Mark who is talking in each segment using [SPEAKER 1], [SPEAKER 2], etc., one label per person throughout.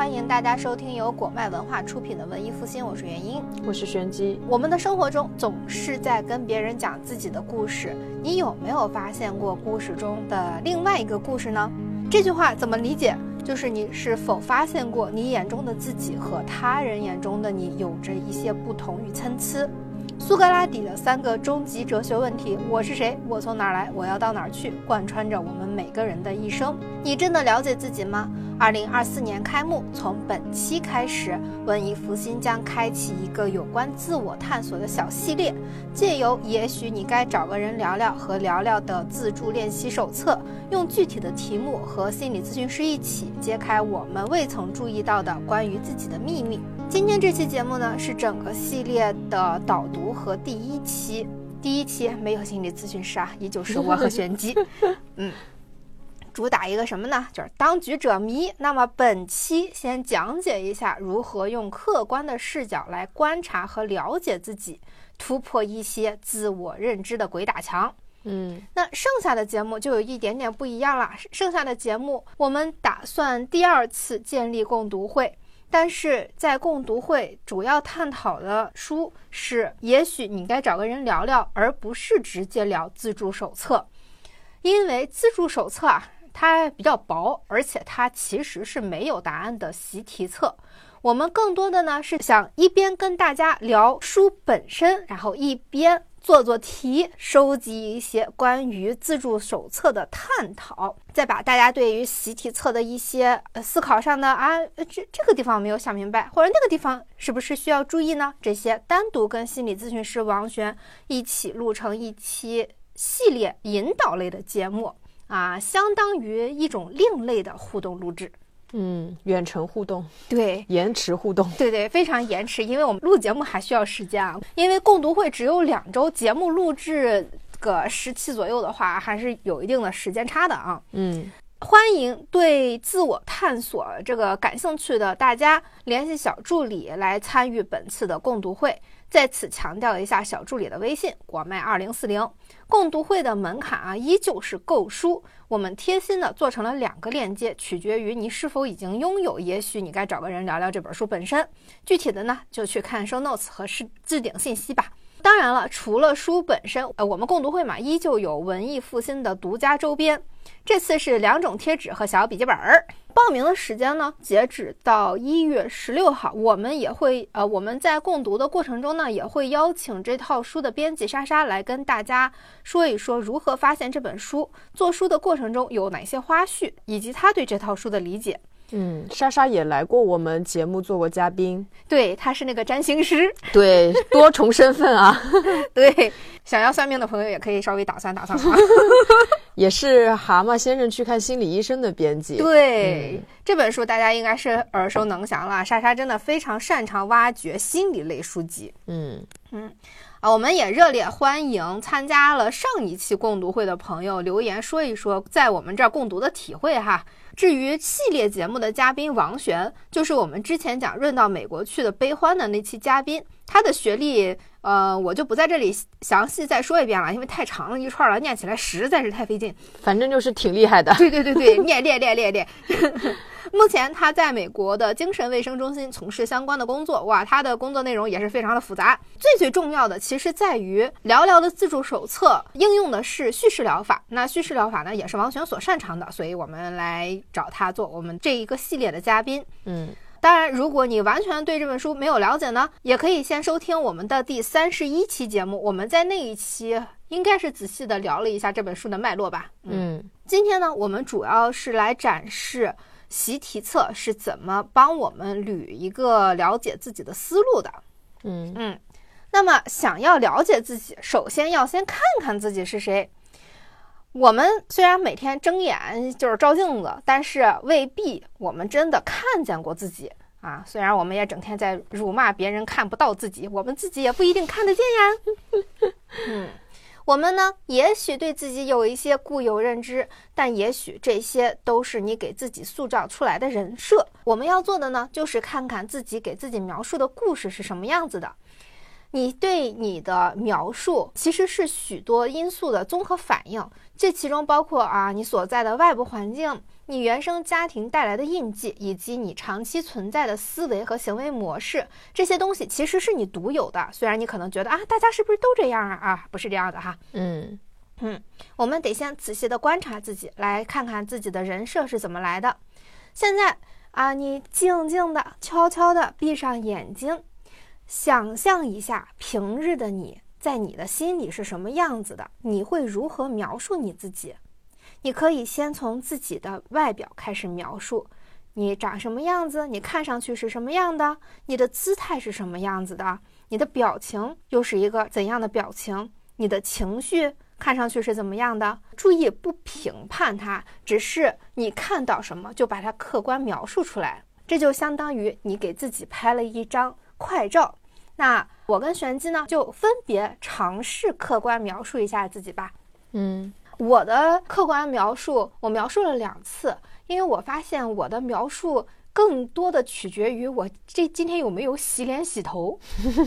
[SPEAKER 1] 欢迎大家收听由果麦文化出品的文艺复兴，我是元英，
[SPEAKER 2] 我是玄机。
[SPEAKER 1] 我们的生活中总是在跟别人讲自己的故事，你有没有发现过故事中的另外一个故事呢？这句话怎么理解？就是你是否发现过你眼中的自己和他人眼中的你有着一些不同与参差？苏格拉底的三个终极哲学问题：我是谁？我从哪儿来？我要到哪儿去？贯穿着我们每个人的一生。你真的了解自己吗？二零二四年开幕，从本期开始，文艺复兴将开启一个有关自我探索的小系列，借由“也许你该找个人聊聊”和聊聊的自助练习手册，用具体的题目和心理咨询师一起揭开我们未曾注意到的关于自己的秘密。今天这期节目呢，是整个系列的导读和第一期。第一期没有心理咨询师啊，依旧是我和玄机。嗯，主打一个什么呢？就是当局者迷。那么本期先讲解一下如何用客观的视角来观察和了解自己，突破一些自我认知的鬼打墙。
[SPEAKER 2] 嗯，
[SPEAKER 1] 那剩下的节目就有一点点不一样了。剩下的节目我们打算第二次建立共读会。但是在共读会主要探讨的书是，也许你该找个人聊聊，而不是直接聊自助手册，因为自助手册啊，它比较薄，而且它其实是没有答案的习题册。我们更多的呢是想一边跟大家聊书本身，然后一边。做做题，收集一些关于自助手册的探讨，再把大家对于习题册的一些思考上的啊，这这个地方没有想明白，或者那个地方是不是需要注意呢？这些单独跟心理咨询师王璇一起录成一期系列引导类的节目啊，相当于一种另类的互动录制。
[SPEAKER 2] 嗯，远程互动，
[SPEAKER 1] 对，
[SPEAKER 2] 延迟互动，
[SPEAKER 1] 对对，非常延迟，因为我们录节目还需要时间啊。因为共读会只有两周，节目录制个十期左右的话，还是有一定的时间差的啊。
[SPEAKER 2] 嗯，
[SPEAKER 1] 欢迎对自我探索这个感兴趣的大家联系小助理来参与本次的共读会。在此强调一下，小助理的微信：国麦二零四零。共读会的门槛啊，依旧是购书。我们贴心的做成了两个链接，取决于你是否已经拥有。也许你该找个人聊聊这本书本身。具体的呢，就去看 show notes 和置置顶信息吧。当然了，除了书本身，呃，我们共读会嘛，依旧有文艺复兴的独家周边。这次是两种贴纸和小笔记本儿。报名的时间呢，截止到一月十六号。我们也会，呃，我们在共读的过程中呢，也会邀请这套书的编辑莎莎来跟大家说一说如何发现这本书，做书的过程中有哪些花絮，以及他对这套书的理解。
[SPEAKER 2] 嗯，莎莎也来过我们节目做过嘉宾，
[SPEAKER 1] 对，她是那个占星师，
[SPEAKER 2] 对，多重身份啊。
[SPEAKER 1] 对，想要算命的朋友也可以稍微打算打算啊。
[SPEAKER 2] 也是蛤蟆先生去看心理医生的编辑。
[SPEAKER 1] 对，这本书大家应该是耳熟能详了。莎莎真的非常擅长挖掘心理类书籍。
[SPEAKER 2] 嗯
[SPEAKER 1] 嗯。啊，我们也热烈欢迎参加了上一期共读会的朋友留言说一说在我们这儿共读的体会哈。至于系列节目的嘉宾王璇，就是我们之前讲润到美国去的悲欢的那期嘉宾，他的学历，呃，我就不在这里详细再说一遍了，因为太长了一串了，念起来实在是太费劲。
[SPEAKER 2] 反正就是挺厉害的。
[SPEAKER 1] 对 对对对，念练练练练。目前他在美国的精神卫生中心从事相关的工作，哇，他的工作内容也是非常的复杂。最最重要的，其实在于聊聊的自助手册应用的是叙事疗法。那叙事疗法呢，也是王璇所擅长的，所以我们来找他做我们这一个系列的嘉宾。
[SPEAKER 2] 嗯，
[SPEAKER 1] 当然，如果你完全对这本书没有了解呢，也可以先收听我们的第三十一期节目，我们在那一期应该是仔细的聊了一下这本书的脉络吧。
[SPEAKER 2] 嗯，
[SPEAKER 1] 今天呢，我们主要是来展示。习题册是怎么帮我们捋一个了解自己的思路的？
[SPEAKER 2] 嗯
[SPEAKER 1] 嗯，那么想要了解自己，首先要先看看自己是谁。我们虽然每天睁眼就是照镜子，但是未必我们真的看见过自己啊。虽然我们也整天在辱骂别人看不到自己，我们自己也不一定看得见呀。嗯。我们呢，也许对自己有一些固有认知，但也许这些都是你给自己塑造出来的人设。我们要做的呢，就是看看自己给自己描述的故事是什么样子的。你对你的描述其实是许多因素的综合反应，这其中包括啊，你所在的外部环境。你原生家庭带来的印记，以及你长期存在的思维和行为模式，这些东西其实是你独有的。虽然你可能觉得啊，大家是不是都这样啊？啊，不是这样的哈。
[SPEAKER 2] 嗯
[SPEAKER 1] 嗯，我们得先仔细的观察自己，来看看自己的人设是怎么来的。现在啊，你静静的、悄悄的闭上眼睛，想象一下平日的你在你的心里是什么样子的，你会如何描述你自己？你可以先从自己的外表开始描述，你长什么样子，你看上去是什么样的，你的姿态是什么样子的，你的表情又是一个怎样的表情，你的情绪看上去是怎么样的？注意不评判它，只是你看到什么就把它客观描述出来，这就相当于你给自己拍了一张快照。那我跟玄机呢，就分别尝试客观描述一下自己吧。
[SPEAKER 2] 嗯。
[SPEAKER 1] 我的客观描述，我描述了两次，因为我发现我的描述更多的取决于我这今天有没有洗脸洗头，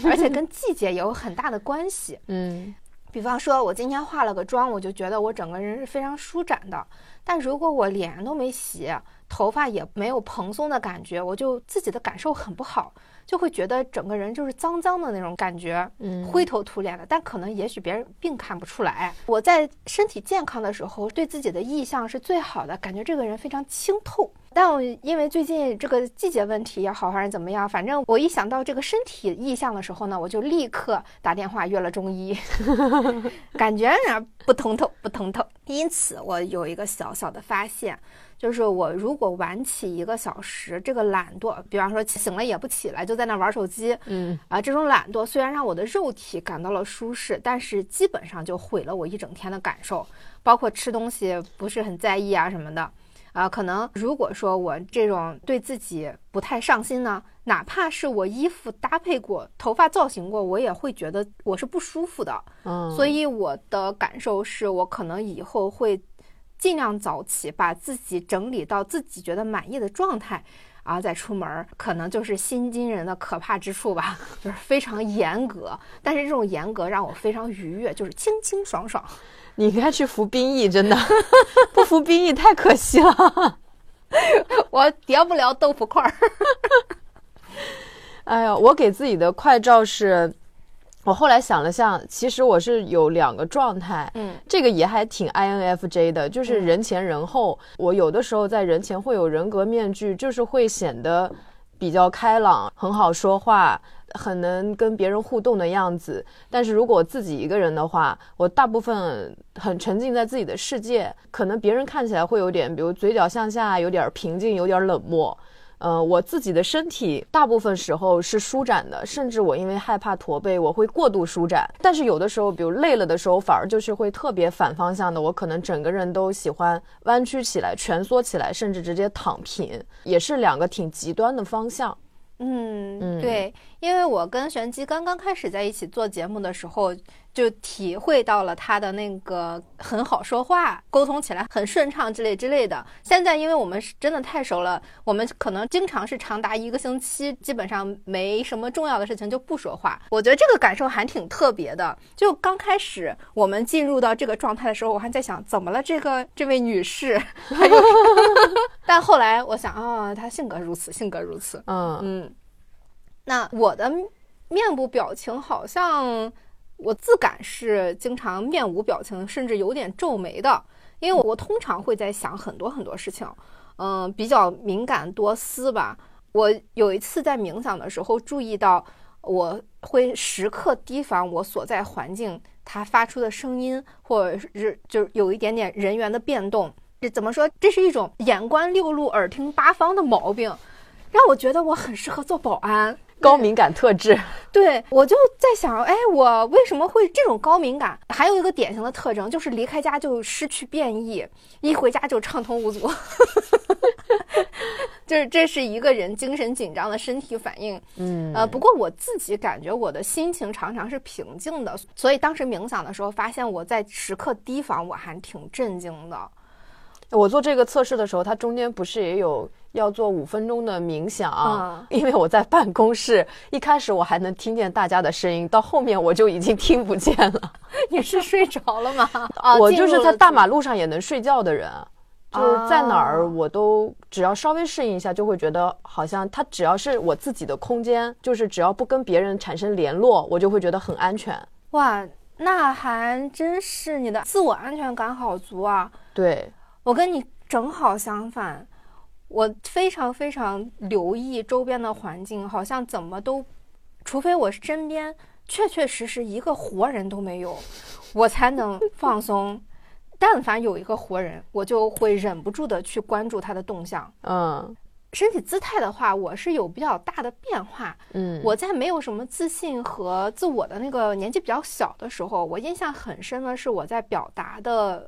[SPEAKER 1] 而且跟季节也有很大的关系。
[SPEAKER 2] 嗯，
[SPEAKER 1] 比方说，我今天化了个妆，我就觉得我整个人是非常舒展的。但如果我脸都没洗，头发也没有蓬松的感觉，我就自己的感受很不好。就会觉得整个人就是脏脏的那种感觉，
[SPEAKER 2] 嗯，
[SPEAKER 1] 灰头土脸的。但可能也许别人并看不出来。我在身体健康的时候，对自己的意向是最好的，感觉这个人非常清透。但我因为最近这个季节问题也好，还是怎么样，反正我一想到这个身体意向的时候呢，我就立刻打电话约了中医，感觉哪不通透，不通透。因此，我有一个小小的发现。就是我如果晚起一个小时，这个懒惰，比方说醒了也不起来，就在那玩手机，
[SPEAKER 2] 嗯
[SPEAKER 1] 啊，这种懒惰虽然让我的肉体感到了舒适，但是基本上就毁了我一整天的感受，包括吃东西不是很在意啊什么的，啊，可能如果说我这种对自己不太上心呢，哪怕是我衣服搭配过、头发造型过，我也会觉得我是不舒服的，
[SPEAKER 2] 嗯，
[SPEAKER 1] 所以我的感受是我可能以后会。尽量早起，把自己整理到自己觉得满意的状态，然后再出门，可能就是新金人的可怕之处吧，就是非常严格。但是这种严格让我非常愉悦，就是清清爽爽。
[SPEAKER 2] 你应该去服兵役，真的 不服兵役太可惜了。
[SPEAKER 1] 我叠不了豆腐块儿。
[SPEAKER 2] 哎呀，我给自己的快照是。我后来想了想，其实我是有两个状态，
[SPEAKER 1] 嗯，
[SPEAKER 2] 这个也还挺 INFJ 的，就是人前人后。我有的时候在人前会有人格面具，就是会显得比较开朗，很好说话，很能跟别人互动的样子。但是如果自己一个人的话，我大部分很沉浸在自己的世界，可能别人看起来会有点，比如嘴角向下，有点平静，有点冷漠。呃，我自己的身体大部分时候是舒展的，甚至我因为害怕驼背，我会过度舒展。但是有的时候，比如累了的时候，反而就是会特别反方向的，我可能整个人都喜欢弯曲起来、蜷缩起来，甚至直接躺平，也是两个挺极端的方向。
[SPEAKER 1] 嗯，对，因为我跟玄机刚刚开始在一起做节目的时候。就体会到了他的那个很好说话，沟通起来很顺畅之类之类的。现在因为我们是真的太熟了，我们可能经常是长达一个星期，基本上没什么重要的事情就不说话。我觉得这个感受还挺特别的。就刚开始我们进入到这个状态的时候，我还在想怎么了这个这位女士，但后来我想啊，她性格如此，性格如此。
[SPEAKER 2] 嗯
[SPEAKER 1] 嗯，那我的面部表情好像。我自感是经常面无表情，甚至有点皱眉的，因为我通常会在想很多很多事情，嗯，比较敏感多思吧。我有一次在冥想的时候，注意到我会时刻提防我所在环境它发出的声音，或者是就是有一点点人员的变动。这怎么说？这是一种眼观六路、耳听八方的毛病，让我觉得我很适合做保安。
[SPEAKER 2] 高敏感特质，
[SPEAKER 1] 对我就在想，哎，我为什么会这种高敏感？还有一个典型的特征就是离开家就失去变异，一回家就畅通无阻，就是这是一个人精神紧张的身体反应。
[SPEAKER 2] 嗯，
[SPEAKER 1] 呃，不过我自己感觉我的心情常常是平静的，所以当时冥想的时候，发现我在时刻提防，我还挺震惊的。
[SPEAKER 2] 我做这个测试的时候，它中间不是也有要做五分钟的冥想？啊因为我在办公室，一开始我还能听见大家的声音，到后面我就已经听不见了。
[SPEAKER 1] 你是睡着了吗？
[SPEAKER 2] 啊我就是在大马路上也能睡觉的人，就是在哪儿我都只要稍微适应一下，就会觉得好像它只要是我自己的空间，就是只要不跟别人产生联络，我就会觉得很安全。
[SPEAKER 1] 哇，那还真是你的自我安全感好足啊！
[SPEAKER 2] 对
[SPEAKER 1] 我跟你正好相反，我非常非常留意周边的环境，好像怎么都，除非我身边确确实实一个活人都没有，我才能 放松。但凡有一个活人，我就会忍不住的去关注他的动向。
[SPEAKER 2] 嗯
[SPEAKER 1] 身体姿态的话，我是有比较大的变化。
[SPEAKER 2] 嗯，
[SPEAKER 1] 我在没有什么自信和自我的那个年纪比较小的时候，我印象很深的是我在表达的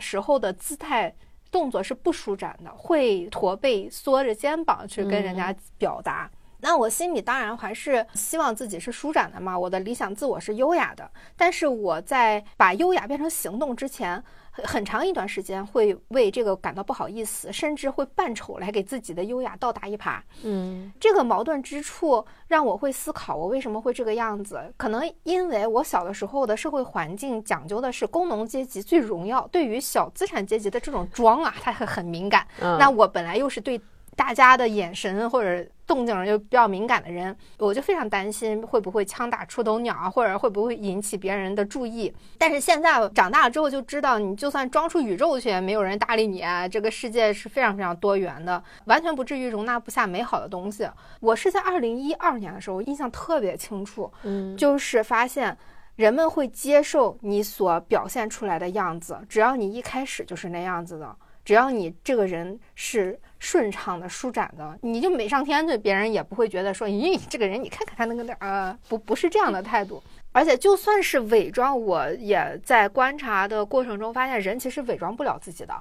[SPEAKER 1] 时候的姿态动作是不舒展的，会驼背、缩着肩膀去跟人家表达。那我心里当然还是希望自己是舒展的嘛，我的理想自我是优雅的。但是我在把优雅变成行动之前，很很长一段时间会为这个感到不好意思，甚至会扮丑来给自己的优雅倒打一耙。
[SPEAKER 2] 嗯
[SPEAKER 1] 这个矛盾之处让我会思考，我为什么会这个样子？可能因为我小的时候的社会环境讲究的是工农阶级最荣耀，对于小资产阶级的这种装啊，他很很敏感。
[SPEAKER 2] 嗯，
[SPEAKER 1] 那我本来又是对大家的眼神或者动静又比较敏感的人，我就非常担心会不会枪打出头鸟啊，或者会不会引起别人的注意。但是现在长大了之后就知道，你就算装出宇宙去，也没有人搭理你啊。这个世界是非常非常多元的，完全不至于容纳不下美好的东西。我是在二零一二年的时候印象特别清楚，
[SPEAKER 2] 嗯
[SPEAKER 1] 就是发现。人们会接受你所表现出来的样子，只要你一开始就是那样子的，只要你这个人是顺畅的、舒展的，你就美上天对，别人也不会觉得说，咦，这个人你看看他那个点儿，呃，不不是这样的态度。而且就算是伪装，我也在观察的过程中发现，人其实伪装不了自己的，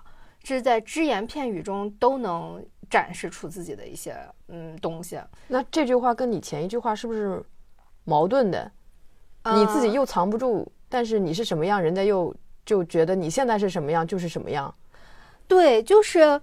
[SPEAKER 1] 是在只言片语中都能展示出自己的一些嗯东西。
[SPEAKER 2] 那这句话跟你前一句话是不是矛盾的？你自己
[SPEAKER 1] 呃
[SPEAKER 2] 又藏不住，但是你是什么样，人家又就觉得你现在是什么样就是什么样。
[SPEAKER 1] 对，就是，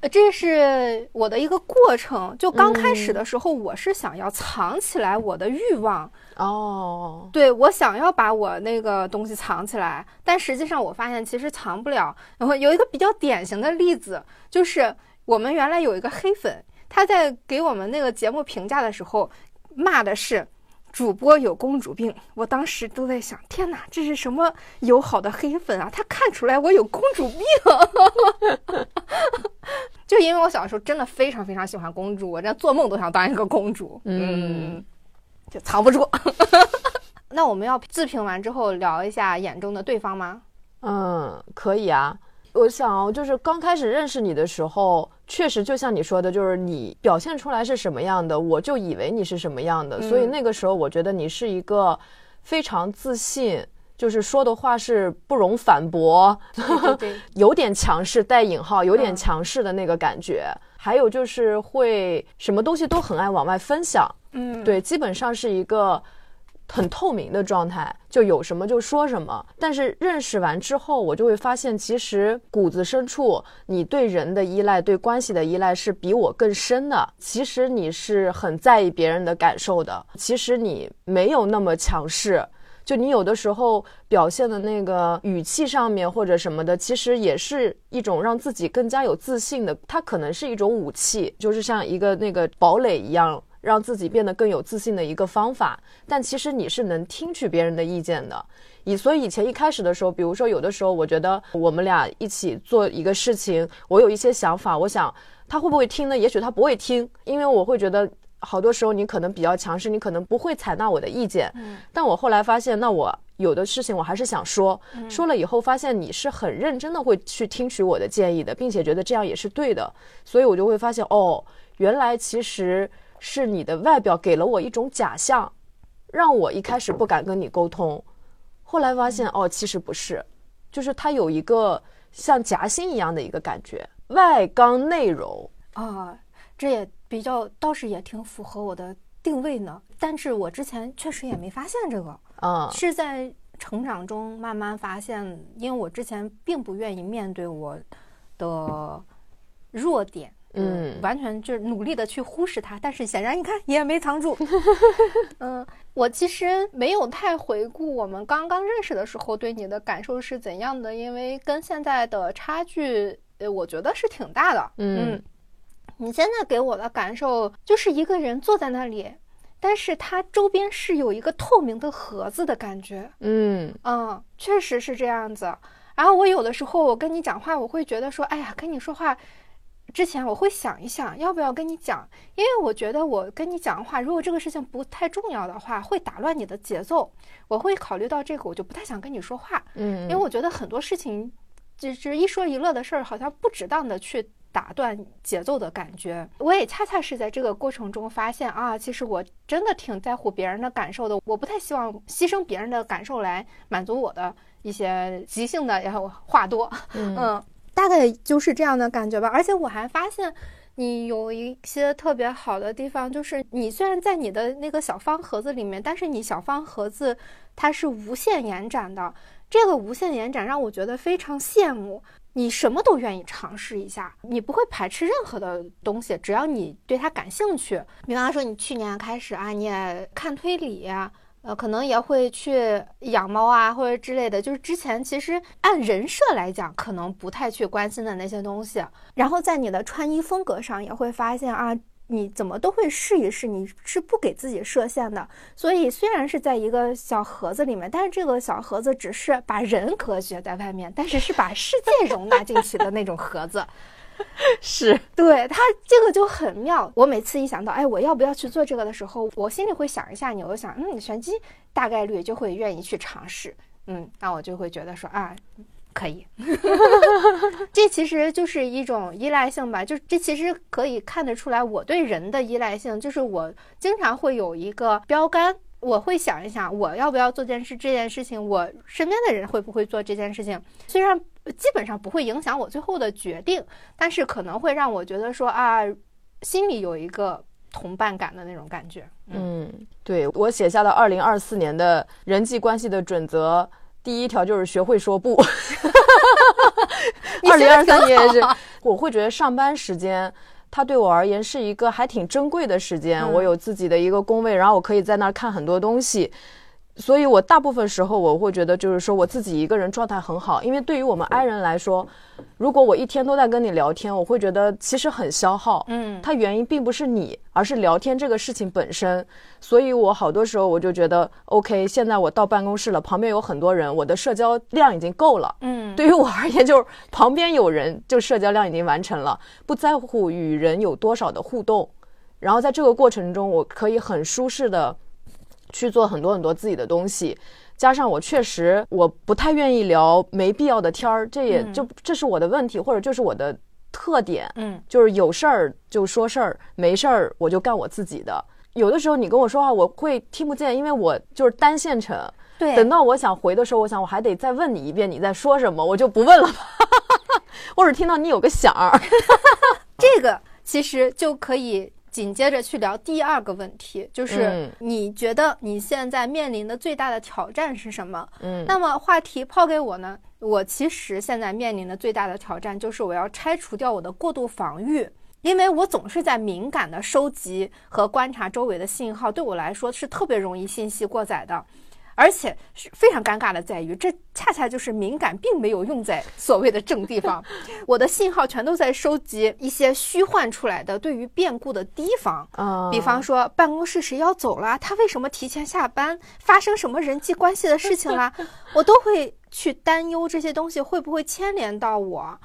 [SPEAKER 1] 呃这是我的一个过程。就刚开始的时候，我是想要藏起来我的欲望，
[SPEAKER 2] 哦，
[SPEAKER 1] 对我想要把我那个东西藏起来，但实际上我发现其实藏不了。然后有一个比较典型的例子，就是我们原来有一个黑粉，他在给我们那个节目评价的时候，骂的是。主播有公主病，我当时都在想，天哪，这是什么友好的黑粉啊？他看出来我有公主病，就因为我小时候真的非常非常喜欢公主，我连做梦都想当一个公主，
[SPEAKER 2] 嗯，
[SPEAKER 1] 就藏不住。那我们要自评完之后聊一下眼中的对方吗？
[SPEAKER 2] 嗯，可以啊。我想哦，就是刚开始认识你的时候，确实就像你说的，就是你表现出来是什么样的，我就以为你是什么样的。所以
[SPEAKER 1] 嗯
[SPEAKER 2] 那个时候，我觉得你是一个非常自信，就是说的话是不容反驳，
[SPEAKER 1] 对对对，
[SPEAKER 2] 有点强势带引号，有点
[SPEAKER 1] 嗯
[SPEAKER 2] 强势的那个感觉。还有就是会什么东西都很爱往外分享，
[SPEAKER 1] 嗯，
[SPEAKER 2] 对，基本上是一个很透明的状态，就有什么就说什么。但是认识完之后，我就会发现，其实骨子深处，你对人的依赖、对关系的依赖是比我更深的。其实你是很在意别人的感受的，其实你没有那么强势。就你有的时候表现的那个语气上面或者什么的，其实也是一种让自己更加有自信的。它可能是一种武器，就是像一个那个堡垒一样，让自己变得更有自信的一个方法。但其实你是能听取别人的意见的。以所以以前一开始的时候，比如说有的时候，我觉得我们俩一起做一个事情，我有一些想法，我想他会不会听呢？也许他不会听，因为我会觉得。好多时候你可能比较强势，你可能不会采纳我的意见。
[SPEAKER 1] 嗯
[SPEAKER 2] 但我后来发现，那我有的事情我还是想说，说了以后发现你是很认真的会去听取我的建议的，并且觉得这样也是对的，所以我就会发现，哦，原来其实是你的外表给了我一种假象，让我一开始不敢跟你沟通，后来发现，哦，其实不是，就是它有一个像夹心一样的一个感觉，外刚内柔。
[SPEAKER 1] 啊，这也比较倒是也挺符合我的定位呢。但是我之前确实也没发现这个，
[SPEAKER 2] 啊
[SPEAKER 1] 是在成长中慢慢发现，因为我之前并不愿意面对我的弱点。
[SPEAKER 2] 嗯
[SPEAKER 1] 完全就是努力的去忽视它，但是显然你看也没藏住。嗯，我其实没有太回顾我们刚刚认识的时候对你的感受是怎样的，因为跟现在的差距呃，我觉得是挺大的。
[SPEAKER 2] 嗯，
[SPEAKER 1] 你现在给我的感受就是一个人坐在那里，但是他周边是有一个透明的盒子的感觉。
[SPEAKER 2] 嗯
[SPEAKER 1] 嗯，确实是这样子。然后我有的时候我跟你讲话，我会觉得说，哎呀，跟你说话之前我会想一想，要不要跟你讲，因为我觉得我跟你讲的话，如果这个事情不太重要的话，会打乱你的节奏。我会考虑到这个，我就不太想跟你说话。
[SPEAKER 2] 嗯，
[SPEAKER 1] 因为我觉得很多事情，就是一说一乐的事儿，好像不值当的去打断节奏的感觉。我也恰恰是在这个过程中发现啊，其实我真的挺在乎别人的感受的，我不太希望牺牲别人的感受来满足我的一些即兴的，然后话多，嗯，大概就是这样的感觉吧。而且我还发现。你有一些特别好的地方，就是你虽然在你的那个小方盒子里面，但是你小方盒子它是无限延展的。这个无限延展让我觉得非常羡慕。你什么都愿意尝试一下，你不会排斥任何的东西，只要你对它感兴趣。比方说，你去年开始啊，你也看推理。呃，可能也会去养猫啊，或者之类的。就是之前其实按人设来讲，可能不太去关心的那些东西。然后在你的穿衣风格上也会发现啊，你怎么都会试一试，你是不给自己设限的。所以虽然是在一个小盒子里面，但是这个小盒子只是把人隔绝在外面，但是是把世界容纳进去的那种盒子。
[SPEAKER 2] 是
[SPEAKER 1] 对他这个就很妙。我每次一想到，哎，我要不要去做这个的时候，我心里会想一下，你我想，嗯，玄机大概率就会愿意去尝试，嗯，那我就会觉得说啊，可以。这其实就是一种依赖性吧，就这其实可以看得出来我对人的依赖性，就是我经常会有一个标杆。我会想一想，我要不要做件事？这件事情，我身边的人会不会做这件事情？虽然基本上不会影响我最后的决定，但是可能会让我觉得说啊，心里有一个同伴感的那种感觉。
[SPEAKER 2] 嗯，对我写下的二零二四年的人际关系的准则，第一条就是学会说不。二零二三年是，我会觉得上班时间。它对我而言是一个还挺珍贵的时间，我有自己的一个工位，然后我可以在那儿看很多东西。所以，我大部分时候我会觉得，就是说我自己一个人状态很好。因为对于我们 I 人来说，如果我一天都在跟你聊天，我会觉得其实很消耗。
[SPEAKER 1] 嗯，
[SPEAKER 2] 它原因并不是你，而是聊天这个事情本身。所以我好多时候我就觉得，OK，现在我到办公室了，旁边有很多人，我的社交量已经够了。
[SPEAKER 1] 嗯，
[SPEAKER 2] 对于我而言，就是旁边有人，就社交量已经完成了，不在乎与人有多少的互动。然后在这个过程中，我可以很舒适的。去做很多很多自己的东西，加上我确实我不太愿意聊没必要的天儿，这也就这是我的问题，或者就是我的特点，
[SPEAKER 1] 嗯，
[SPEAKER 2] 就是有事儿就说事儿，没事儿我就干我自己的。有的时候你跟我说话，我会听不见，因为我就是单线程。
[SPEAKER 1] 对，
[SPEAKER 2] 等到我想回的时候，我想我还得再问你一遍你在说什么，我就不问了吧。或者听到你有个响儿，
[SPEAKER 1] 这个其实就可以。紧接着去聊第二个问题，就是你觉得你现在面临的最大的挑战是什么？
[SPEAKER 2] 嗯，
[SPEAKER 1] 那么话题抛给我呢？我其实现在面临的最大的挑战就是我要拆除掉我的过度防御，因为我总是在敏感的收集和观察周围的信号，对我来说是特别容易信息过载的。而且是非常尴尬的，在于这恰恰就是敏感，并没有用在所谓的正地方。我的信号全都在收集一些虚幻出来的对于变故的提防，比方说办公室谁要走了，他为什么提前下班，发生什么人际关系的事情啦，我都会去担忧这些东西会不会牵连到我。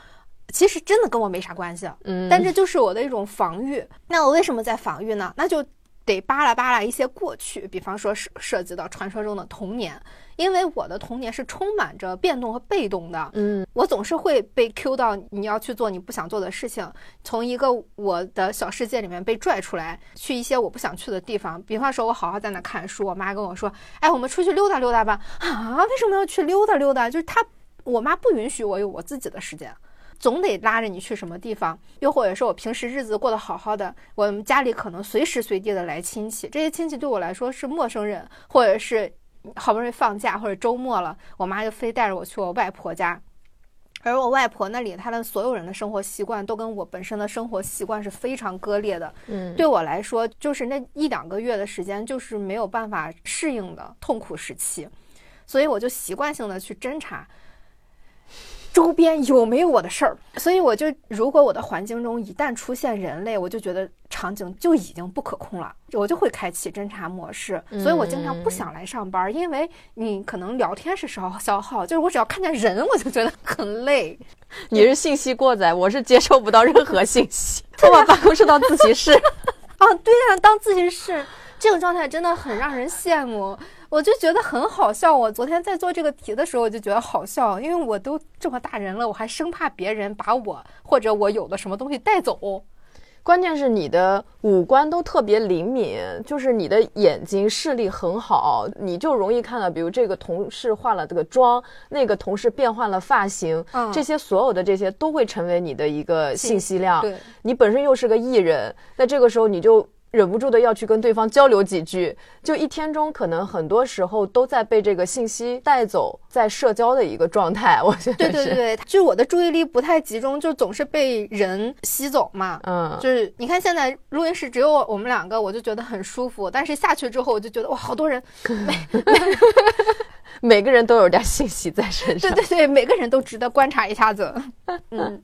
[SPEAKER 1] 其实真的跟我没啥关系，
[SPEAKER 2] 嗯，
[SPEAKER 1] 但这就是我的一种防御。那我为什么在防御呢？那就。得扒拉扒拉一些过去，比方说涉涉及到传说中的童年，因为我的童年是充满着变动和被动的，
[SPEAKER 2] 嗯，
[SPEAKER 1] 我总是会被 Q 到你要去做你不想做的事情，从一个我的小世界里面被拽出来，去一些我不想去的地方，比方说我好好在那看书，我妈跟我说，哎，我们出去溜达溜达吧，啊，为什么要去溜达溜达？就是她，我妈不允许我有我自己的时间。总得拉着你去什么地方，又或者是我平时日子过得好好的，我们家里可能随时随地的来亲戚，这些亲戚对我来说是陌生人，或者是好不容易放假或者周末了，我妈就非带着我去我外婆家，而我外婆那里，她的所有人的生活习惯都跟我本身的生活习惯是非常割裂的，
[SPEAKER 2] 嗯，
[SPEAKER 1] 对我来说，就是那一两个月的时间，就是没有办法适应的痛苦时期，所以我就习惯性的去侦查。周边有没有我的事儿？所以我就，如果我的环境中一旦出现人类，我就觉得场景就已经不可控了，我就会开启侦查模式。所以我经常不想来上班，因为你可能聊天是消消耗，就是我只要看见人，我就觉得很累。
[SPEAKER 2] 你是信息过载，我是接收不到任何信息，我把办公室当自习室。
[SPEAKER 1] 啊，对呀，当自习室这个状态真的很让人羡慕。我就觉得很好笑。我昨天在做这个题的时候，我就觉得好笑，因为我都这么大人了，我还生怕别人把我或者我有的什么东西带走。
[SPEAKER 2] 关键是你的五官都特别灵敏，就是你的眼睛视力很好，你就容易看到，比如这个同事化了这个妆，那个同事变换了发型，这些所有的这些都会成为你的一个信息量。
[SPEAKER 1] 对，
[SPEAKER 2] 你本身又是个艺人，那这个时候你就。忍不住的要去跟对方交流几句，就一天中可能很多时候都在被这个信息带走，在社交的一个状态。我觉得
[SPEAKER 1] 对对对，就我的注意力不太集中，就总是被人吸走嘛。嗯，就是你看现在录音室只有我们两个，我就觉得很舒服。但是下去之后，我就觉得哇，好多人，每
[SPEAKER 2] 每个人都有点信息在身
[SPEAKER 1] 上。对对对，每个人都值得观察一下子。嗯。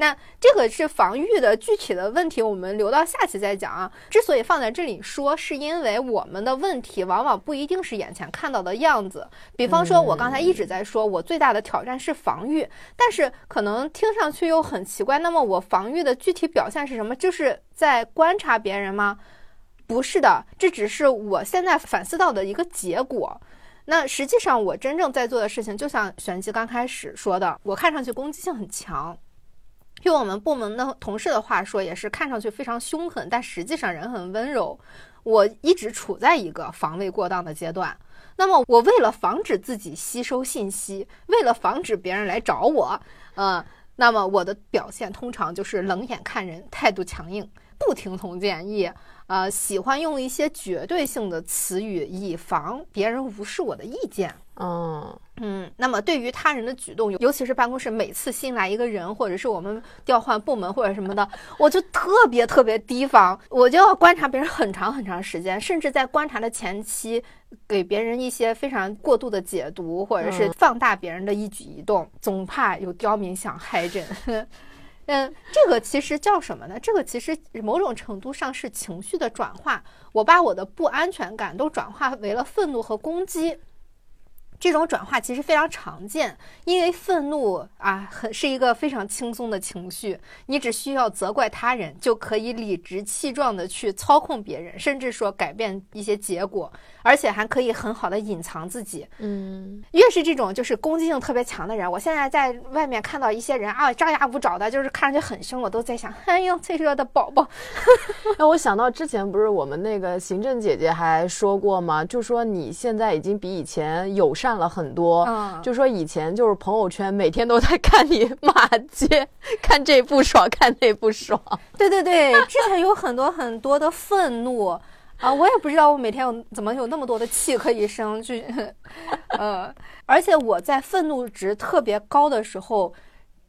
[SPEAKER 1] 那这个是防御的具体的问题，我们留到下期再讲啊。之所以放在这里说，是因为我们的问题往往不一定是眼前看到的样子。比方说，我刚才一直在说，我最大的挑战是防御，但是可能听上去又很奇怪。那么我防御的具体表现是什么？就是在观察别人吗？不是的，这只是我现在反思到的一个结果。那实际上我真正在做的事情，就像玄机刚开始说的，我看上去攻击性很强。用我们部门的同事的话说，也是看上去非常凶狠，但实际上人很温柔。我一直处在一个防卫过当的阶段。那么，我为了防止自己吸收信息，为了防止别人来找我，嗯，那么我的表现通常就是冷眼看人，态度强硬，不听从建议，呃，喜欢用一些绝对性的词语，以防别人无视我的意见。
[SPEAKER 2] 嗯
[SPEAKER 1] 嗯，那么对于他人的举动，尤其是办公室每次新来一个人，或者是我们调换部门或者什么的，我就特别特别提防，我就要观察别人很长很长时间，甚至在观察的前期，给别人一些非常过度的解读，或者是放大别人的一举一动，总怕有刁民想害朕。嗯，这个其实叫什么呢？这个其实某种程度上是情绪的转化，我把我的不安全感都转化为了愤怒和攻击。这种转化其实非常常见，因为愤怒啊，很是一个非常轻松的情绪，你只需要责怪他人，就可以理直气壮的去操控别人，甚至说改变一些结果，而且还可以很好的隐藏自己。
[SPEAKER 2] 嗯，
[SPEAKER 1] 越是这种就是攻击性特别强的人，我现在在外面看到一些人啊，张牙舞爪的，就是看上去很凶，我都在想，哎呦，脆弱的宝宝。
[SPEAKER 2] 哎，我想到之前不是我们那个行政姐姐还说过吗？就说你现在已经比以前友善。了很多，就说以前就是朋友圈每天都在看你骂街，看这不爽，看那不爽。
[SPEAKER 1] 对对对，之前有很多很多的愤怒啊，我也不知道我每天有怎么有那么多的气可以生，去，呃，而且我在愤怒值特别高的时候，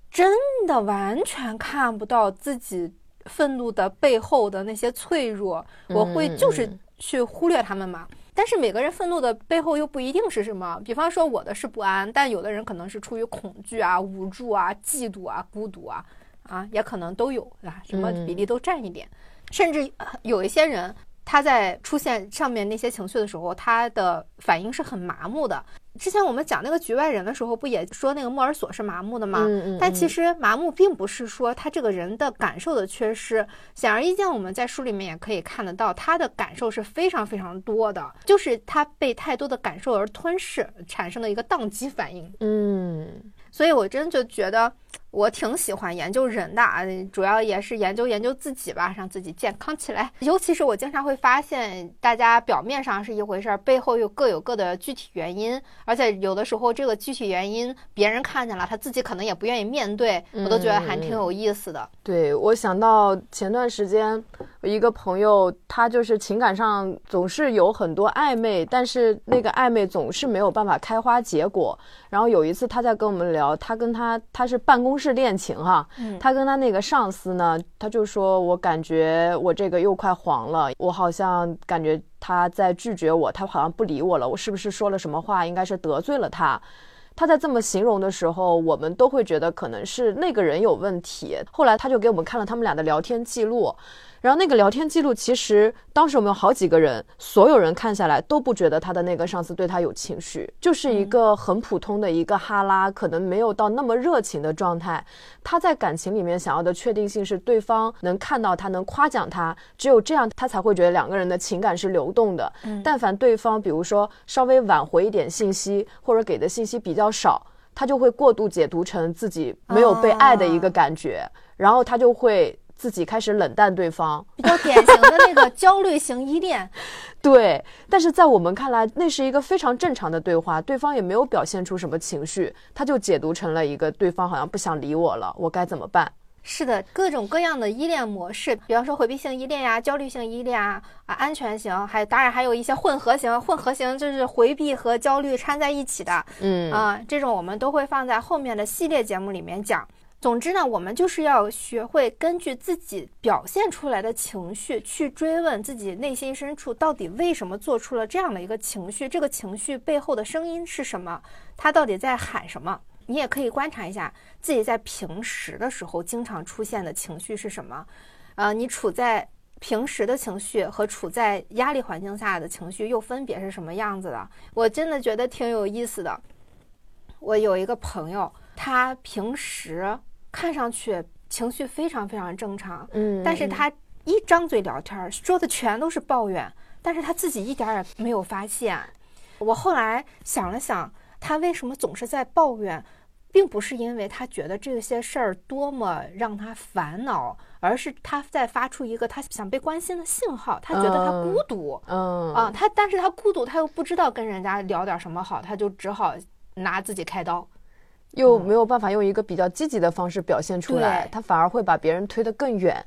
[SPEAKER 1] 真的完全看不到自己愤怒的背后的那些脆弱，我会就是去忽略他们嘛。但是每个人愤怒的背后又不一定是什么，比方说我的是不安，但有的人可能是出于恐惧啊、无助啊、嫉妒啊、孤独啊，啊，也可能都有，啊，什么比例都占一点，甚至有一些人他在出现上面那些情绪的时候，他的反应是很麻木的。之前我们讲那个局外人的时候，不也说那个莫尔索是麻木的吗？
[SPEAKER 2] 嗯
[SPEAKER 1] 嗯。但其实麻木并不是说他这个人的感受的缺失，显而易见，我们在书里面也可以看得到，他的感受是非常非常多的，就是他被太多的感受而吞噬，产生的一个宕机反应。
[SPEAKER 2] 嗯。
[SPEAKER 1] 所以我真就觉得。我挺喜欢研究人的啊，主要也是研究研究自己吧，让自己健康起来。尤其是我经常会发现，大家表面上是一回事儿，背后又各有各的具体原因，而且有的时候这个具体原因别人看见了，他自己可能也不愿意面对，我都觉得还挺有意思的。
[SPEAKER 2] 对我想到前段时间，我一个朋友，他就是情感上总是有很多暧昧，但是那个暧昧总是没有办法开花结果。然后有一次他在跟我们聊，他跟他他是办公。室恋情哈，他跟他那个上司呢，他就说，我感觉我这个又快黄了，我好像感觉他在拒绝我，他好像不理我了，我是不是说了什么话，应该是得罪了他。他在这么形容的时候，我们都会觉得可能是那个人有问题。后来他就给我们看了他们俩的聊天记录。然后那个聊天记录，其实当时我们有好几个人，所有人看下来都不觉得他的那个上司对他有情绪，就是一个很普通的一个哈拉，可能没有到那么热情的状态。他在感情里面想要的确定性是对方能看到他，能夸奖他，只有这样他才会觉得两个人的情感是流动的。但凡对方比如说稍微挽回一点信息，或者给的信息比较少，他就会过度解读成自己没有被爱的一个感觉，然后他就会。自己开始冷淡对方，
[SPEAKER 1] 比较典型的那个焦虑型依恋。
[SPEAKER 2] 对，但是在我们看来，那是一个非常正常的对话，对方也没有表现出什么情绪，他就解读成了一个对方好像不想理我了，我该怎么办？
[SPEAKER 1] 是的，各种各样的依恋模式，比方说回避性依恋呀、焦虑性依恋啊、啊安全型，还当然还有一些混合型，混合型就是回避和焦虑掺在一起的。嗯啊，这种我们都会放在后面的系列节目里面讲。总之呢，我们就是要学会根据自己表现出来的情绪去追问自己内心深处到底为什么做出了这样的一个情绪，这个情绪背后的声音是什么，他到底在喊什么？你也可以观察一下自己在平时的时候经常出现的情绪是什么，呃，你处在平时的情绪和处在压力环境下的情绪又分别是什么样子的？我真的觉得挺有意思的。我有一个朋友，他平时。看上去情绪非常非常正常，嗯，但是他一张嘴聊天说的全都是抱怨，但是他自己一点也没有发现。我后来想了想，他为什么总是在抱怨，并不是因为他觉得这些事儿多么让他烦恼，而是他在发出一个他想被关心的信号。他觉得他孤独，嗯啊，他但是他孤独，他又不知道跟人家聊点什么好，他就只好拿自己开刀。
[SPEAKER 2] 又没有办法用一个比较积极的方式表现出来，他反而会把别人推得更远。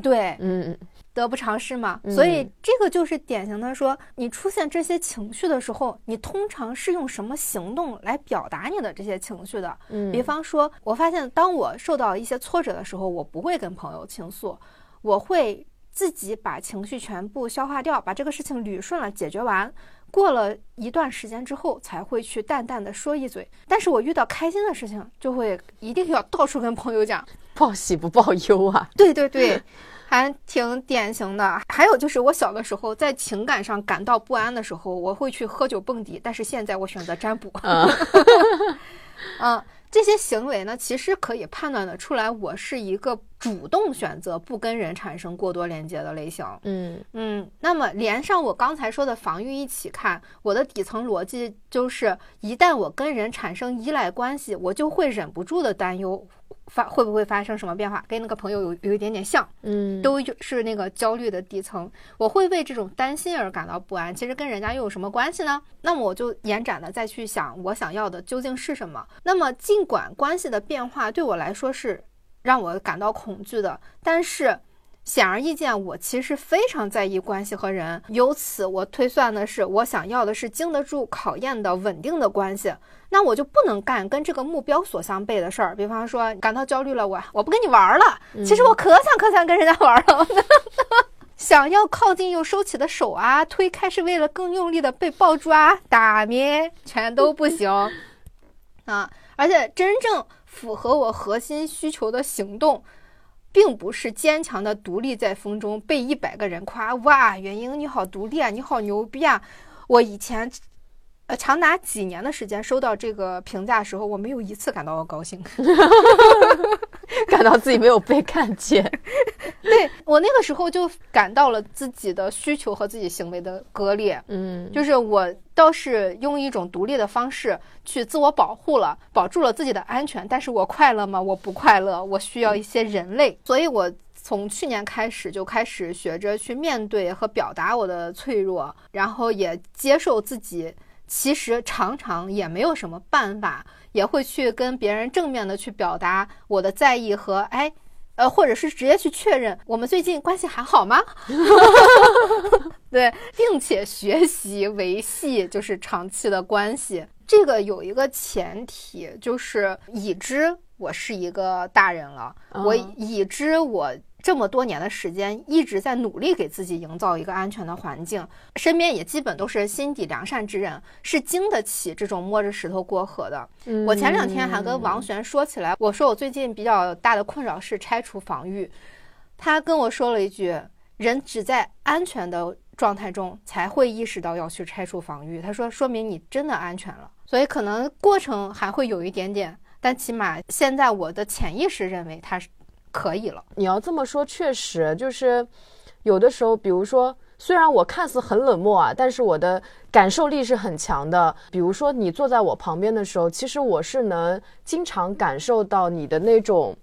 [SPEAKER 1] 对，嗯，得不偿失嘛。所以这个就是典型的说，你出现这些情绪的时候，你通常是用什么行动来表达你的这些情绪的？嗯，比方说，我发现当我受到一些挫折的时候，我不会跟朋友倾诉，我会自己把情绪全部消化掉，把这个事情捋顺了，解决完。过了一段时间之后，才会去淡淡的说一嘴。但是我遇到开心的事情，就会一定要到处跟朋友讲，
[SPEAKER 2] 报喜不报忧啊。
[SPEAKER 1] 对对对，还挺典型的。还有就是我小的时候，在情感上感到不安的时候，我会去喝酒蹦迪。但是现在我选择占卜。嗯。这些行为呢，其实可以判断的出来，我是一个主动选择不跟人产生过多连接的类型。嗯嗯，那么连上我刚才说的防御一起看，我的底层逻辑就是，一旦我跟人产生依赖关系，我就会忍不住的担忧。发会不会发生什么变化？跟那个朋友有有一点点像，嗯，都是那个焦虑的底层。我会为这种担心而感到不安。其实跟人家又有什么关系呢？那么我就延展的再去想，我想要的究竟是什么？那么尽管关系的变化对我来说是让我感到恐惧的，但是。显而易见，我其实非常在意关系和人。由此，我推算的是，我想要的是经得住考验的稳定的关系。那我就不能干跟这个目标所相悖的事儿。比方说，感到焦虑了，我我不跟你玩了。其实我可想可想跟人家玩了。想要靠近又收起的手啊，推开是为了更用力的被抱住啊，打咩全都不行 啊！而且真正符合我核心需求的行动。并不是坚强的独立在风中被一百个人夸哇，元英你好独立啊，你好牛逼啊！我以前，呃，长达几年的时间收到这个评价的时候，我没有一次感到高兴。
[SPEAKER 2] 感到自己没有被看见，
[SPEAKER 1] 对我那个时候就感到了自己的需求和自己行为的割裂。嗯，就是我倒是用一种独立的方式去自我保护了，保住了自己的安全。但是我快乐吗？我不快乐。我需要一些人类，所以我从去年开始就开始学着去面对和表达我的脆弱，然后也接受自己其实常常也没有什么办法。也会去跟别人正面的去表达我的在意和哎，呃，或者是直接去确认我们最近关系还好吗？对，并且学习维系就是长期的关系。这个有一个前提，就是已知我是一个大人了，我已知我。这么多年的时间，一直在努力给自己营造一个安全的环境，身边也基本都是心底良善之人，是经得起这种摸着石头过河的。我前两天还跟王璇说起来，我说我最近比较大的困扰是拆除防御，他跟我说了一句：“人只在安全的状态中才会意识到要去拆除防御。”他说：“说明你真的安全了。”所以可能过程还会有一点点，但起码现在我的潜意识认为他是可以了。
[SPEAKER 2] 你要这么说，确实就是有的时候，比如说，虽然我看似很冷漠啊，但是我的感受力是很强的。比如说，你坐在我旁边的时候，其实我是能经常感受到你的那种，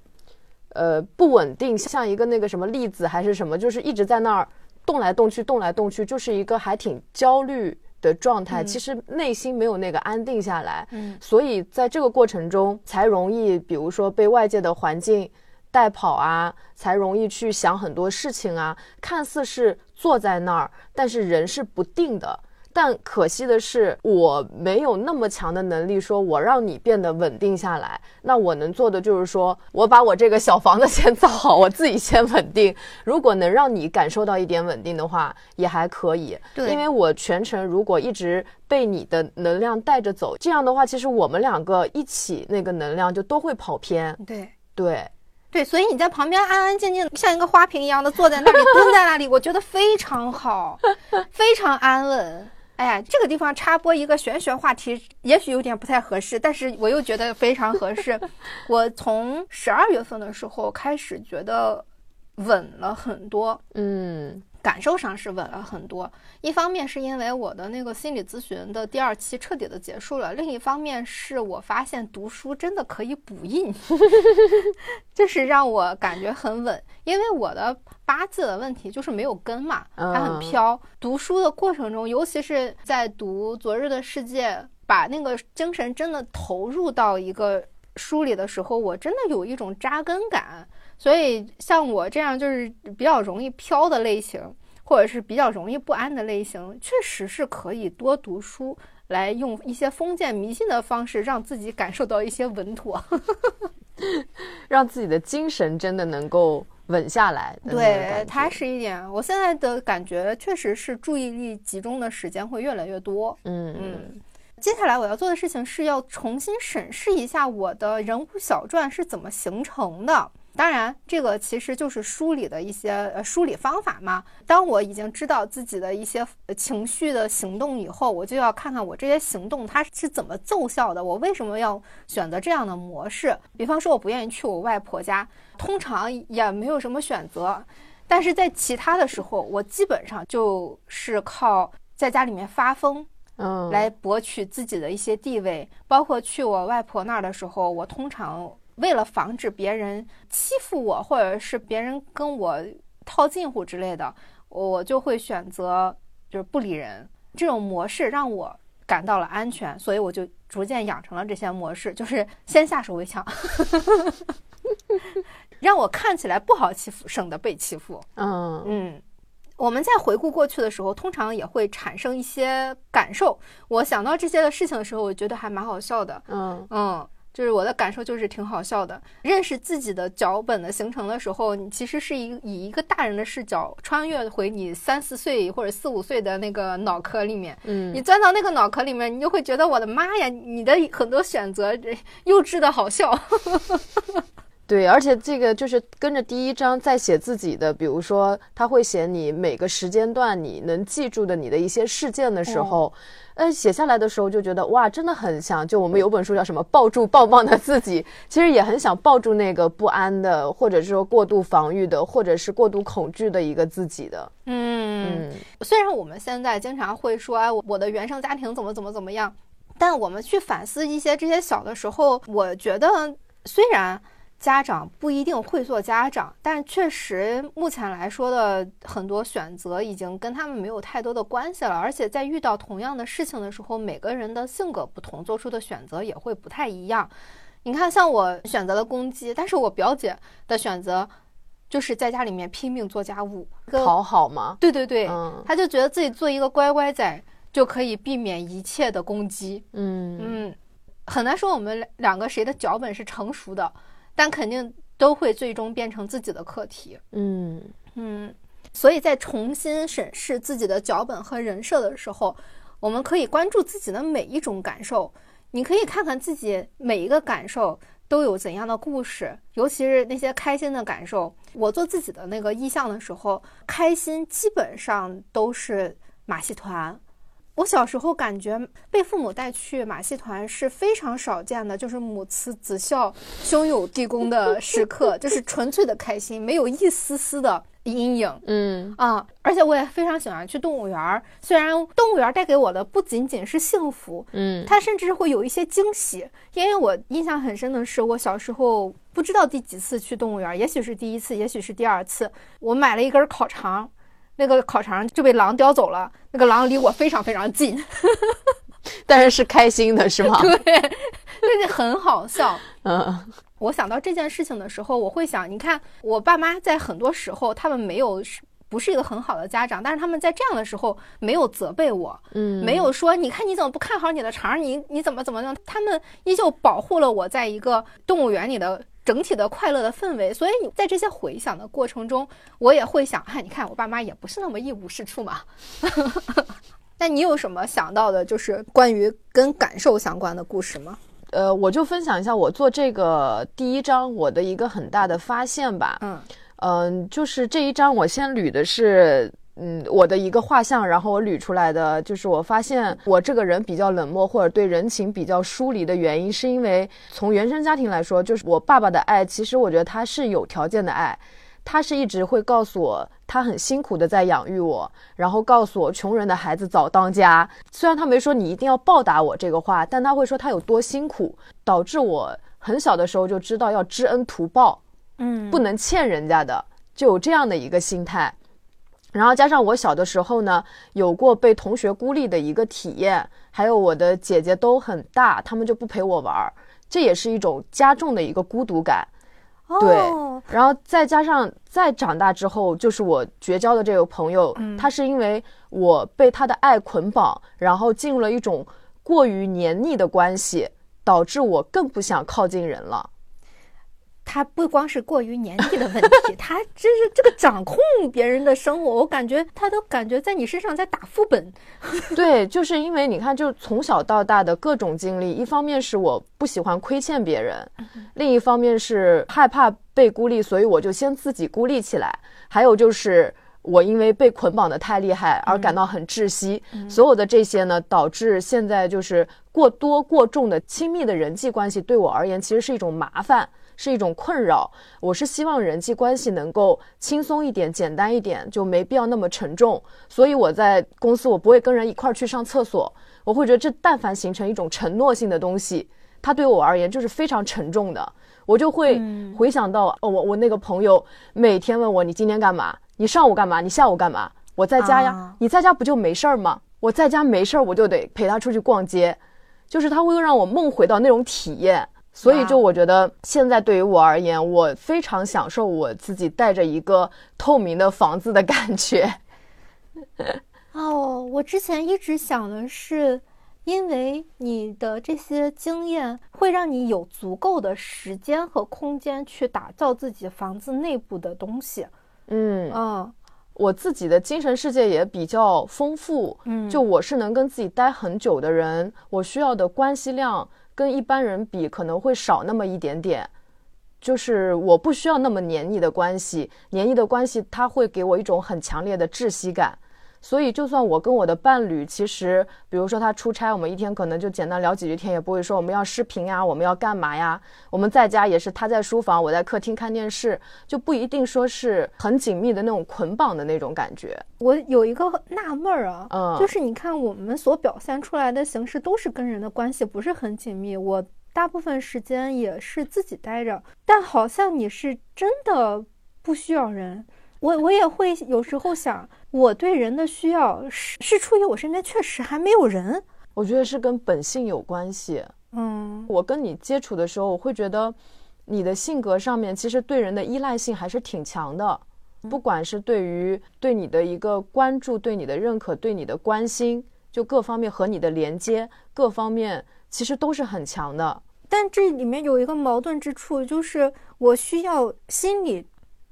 [SPEAKER 2] 呃，不稳定，像一个那个什么粒子还是什么，就是一直在那儿动来动去，动来动去，就是一个还挺焦虑。的状态，其实内心没有那个安定下来，
[SPEAKER 1] 嗯，
[SPEAKER 2] 所以在这个过程中才容易，比如说被外界的环境带跑啊，才容易去想很多事情啊，看似是坐在那儿，但是人是不定的。但可惜的是，我没有那么强的能力，说我让你变得稳定下来。那我能做的就是说，我把我这个小房子先造好，我自己先稳定。如果能让你感受到一点稳定的话，也还可以。
[SPEAKER 1] 对，
[SPEAKER 2] 因为我全程如果一直被你的能量带着走，这样的话，其实我们两个一起那个能量就都会跑偏。
[SPEAKER 1] 对，
[SPEAKER 2] 对，
[SPEAKER 1] 对，所以你在旁边安安静静，像一个花瓶一样的坐在那里，蹲在那里，我觉得非常好，非常安稳。哎呀，这个地方插播一个玄学话题，也许有点不太合适，但是我又觉得非常合适。我从十二月份的时候开始觉得稳了很多，
[SPEAKER 2] 嗯。
[SPEAKER 1] 感受上是稳了很多，一方面是因为我的那个心理咨询的第二期彻底的结束了，另一方面是我发现读书真的可以补印，就是让我感觉很稳。因为我的八字的问题就是没有根嘛，它很飘。读书的过程中，尤其是在读《昨日的世界》，把那个精神真的投入到一个书里的时候，我真的有一种扎根感。所以，像我这样就是比较容易飘的类型，或者是比较容易不安的类型，确实是可以多读书，来用一些封建迷信的方式，让自己感受到一些稳妥，
[SPEAKER 2] 让自己的精神真的能够稳下来。
[SPEAKER 1] 对，踏实一点。我现在的感觉确实是注意力集中的时间会越来越多。
[SPEAKER 2] 嗯嗯。
[SPEAKER 1] 接下来我要做的事情是要重新审视一下我的人物小传是怎么形成的。当然，这个其实就是梳理的一些呃梳理方法嘛。当我已经知道自己的一些情绪的行动以后，我就要看看我这些行动它是怎么奏效的。我为什么要选择这样的模式？比方说，我不愿意去我外婆家，通常也没有什么选择。但是在其他的时候，我基本上就是靠在家里面发疯，
[SPEAKER 2] 嗯，
[SPEAKER 1] 来博取自己的一些地位。包括去我外婆那儿的时候，我通常。为了防止别人欺负我，或者是别人跟我套近乎之类的，我就会选择就是不理人这种模式，让我感到了安全，所以我就逐渐养成了这些模式，就是先下手为强，让我看起来不好欺负，省得被欺负。
[SPEAKER 2] 嗯
[SPEAKER 1] 嗯，我们在回顾过去的时候，通常也会产生一些感受。我想到这些的事情的时候，我觉得还蛮好笑的。
[SPEAKER 2] 嗯
[SPEAKER 1] 嗯。就是我的感受就是挺好笑的。认识自己的脚本的形成的时候，你其实是一以一个大人的视角穿越回你三四岁或者四五岁的那个脑壳里面。
[SPEAKER 2] 嗯，
[SPEAKER 1] 你钻到那个脑壳里面，你就会觉得我的妈呀，你的很多选择幼稚的好笑。
[SPEAKER 2] 对，而且这个就是跟着第一章在写自己的，比如说他会写你每个时间段你能记住的你的一些事件的时候。呃，写下来的时候就觉得哇，真的很想。就我们有本书叫什么“抱住棒棒的自己”，其实也很想抱住那个不安的，或者是说过度防御的，或者是过度恐惧的一个自己的。
[SPEAKER 1] 嗯，虽然我们现在经常会说，哎，我的原生家庭怎么怎么怎么样，但我们去反思一些这些小的时候，我觉得虽然。家长不一定会做家长，但确实目前来说的很多选择已经跟他们没有太多的关系了。而且在遇到同样的事情的时候，每个人的性格不同，做出的选择也会不太一样。你看，像我选择了攻击，但是我表姐的选择就是在家里面拼命做家务，
[SPEAKER 2] 讨好吗？
[SPEAKER 1] 对对对，
[SPEAKER 2] 嗯，
[SPEAKER 1] 他就觉得自己做一个乖乖仔就可以避免一切的攻击。
[SPEAKER 2] 嗯
[SPEAKER 1] 嗯，很难说我们两个谁的脚本是成熟的。但肯定都会最终变成自己的课题。
[SPEAKER 2] 嗯
[SPEAKER 1] 嗯，所以在重新审视自己的脚本和人设的时候，我们可以关注自己的每一种感受。你可以看看自己每一个感受都有怎样的故事，尤其是那些开心的感受。我做自己的那个意向的时候，开心基本上都是马戏团。我小时候感觉被父母带去马戏团是非常少见的，就是母慈子孝、兄友弟恭的时刻，就是纯粹的开心，没有一丝丝的阴影。
[SPEAKER 2] 嗯
[SPEAKER 1] 啊，而且我也非常喜欢去动物园儿，虽然动物园带给我的不仅仅是幸福，
[SPEAKER 2] 嗯
[SPEAKER 1] 它甚至会有一些惊喜。因为我印象很深的是，我小时候不知道第几次去动物园儿，也许是第一次，也许是第二次，我买了一根烤肠。那个烤肠就被狼叼走了，那个狼离我非常非常近，
[SPEAKER 2] 但是是开心的，是吗？
[SPEAKER 1] 对，那就很好笑。
[SPEAKER 2] 嗯
[SPEAKER 1] 我想到这件事情的时候，我会想，你看我爸妈在很多时候他们没有不是一个很好的家长，但是他们在这样的时候没有责备我，
[SPEAKER 2] 嗯，
[SPEAKER 1] 没有说你看你怎么不看好你的肠，你你怎么怎么样，他们依旧保护了我在一个动物园里的整体的快乐的氛围。所以你在这些回想的过程中，我也会想，哎，你看我爸妈也不是那么一无是处嘛。那你有什么想到的，就是关于跟感受相关的故事吗？
[SPEAKER 2] 呃，我就分享一下我做这个第一章我的一个很大的发现吧。
[SPEAKER 1] 嗯
[SPEAKER 2] 嗯，就是这一章我先捋的是，嗯，我的一个画像，然后我捋出来的就是我发现我这个人比较冷漠或者对人情比较疏离的原因，是因为从原生家庭来说，就是我爸爸的爱，其实我觉得他是有条件的爱，他是一直会告诉我他很辛苦的在养育我，然后告诉我穷人的孩子早当家。虽然他没说你一定要报答我这个话，但他会说他有多辛苦，导致我很小的时候就知道要知恩图报。
[SPEAKER 1] 嗯
[SPEAKER 2] 不能欠人家的，就有这样的一个心态。然后加上我小的时候呢，有过被同学孤立的一个体验，还有我的姐姐都很大，他们就不陪我玩儿，这也是一种加重的一个孤独感。对
[SPEAKER 1] 哦，
[SPEAKER 2] 然后再加上再长大之后，就是我绝交的这个朋友，
[SPEAKER 1] 嗯
[SPEAKER 2] 他是因为我被他的爱捆绑，然后进入了一种过于黏腻的关系，导致我更不想靠近人了。
[SPEAKER 1] 他不光是过于年纪的问题，他真是这个掌控别人的生活，我感觉他都感觉在你身上在打副本。
[SPEAKER 2] 对，就是因为你看，就从小到大的各种经历，一方面是我不喜欢亏欠别人，另一方面是害怕被孤立，所以我就先自己孤立起来。还有就是我因为被捆绑的太厉害而感到很窒息，所有的这些呢，导致现在就是过多过重的亲密的人际关系对我而言其实是一种麻烦。是一种困扰，我是希望人际关系能够轻松一点、简单一点，就没必要那么沉重。所以我在公司，我不会跟人一块儿去上厕所，我会觉得这但凡形成一种承诺性的东西，它对我而言就是非常沉重的。我就会回想到，哦，我我那个朋友每天问我你今天干嘛？你上午干嘛？你下午干嘛？我在家呀，
[SPEAKER 1] 啊
[SPEAKER 2] 你在家不就没事儿吗？我在家没事儿，我就得陪他出去逛街，就是他会让我梦回到那种体验。所以，就我觉得现在对于我而言，我非常享受我自己带着一个透明的房子的感觉。
[SPEAKER 1] 哦，我之前一直想的是，因为你的这些经验会让你有足够的时间和空间去打造自己房子内部的东西。
[SPEAKER 2] 嗯，
[SPEAKER 1] 嗯
[SPEAKER 2] 我自己的精神世界也比较丰富。
[SPEAKER 1] 嗯，
[SPEAKER 2] 就我是能跟自己待很久的人，我需要的关系量跟一般人比可能会少那么一点点。就是我不需要那么黏腻的关系，黏腻的关系它会给我一种很强烈的窒息感。所以，就算我跟我的伴侣，其实，比如说他出差，我们一天可能就简单聊几句天，也不会说我们要视频呀，我们要干嘛呀。我们在家也是他在书房，我在客厅看电视，就不一定说是很紧密的那种捆绑的那种感觉。
[SPEAKER 1] 我有一个纳闷儿啊，
[SPEAKER 2] 嗯
[SPEAKER 1] 就是你看我们所表现出来的形式都是跟人的关系不是很紧密，我大部分时间也是自己待着，但好像你是真的不需要人。我我也会有时候想，我对人的需要是是出于我身边确实还没有人。
[SPEAKER 2] 我觉得是跟本性有关系。
[SPEAKER 1] 嗯
[SPEAKER 2] 我跟你接触的时候，我会觉得你的性格上面其实对人的依赖性还是挺强的，不管是对于对你的一个关注、对你的认可、对你的关心，就各方面和你的连接，各方面其实都是很强的。
[SPEAKER 1] 但这里面有一个矛盾之处，就是我需要心里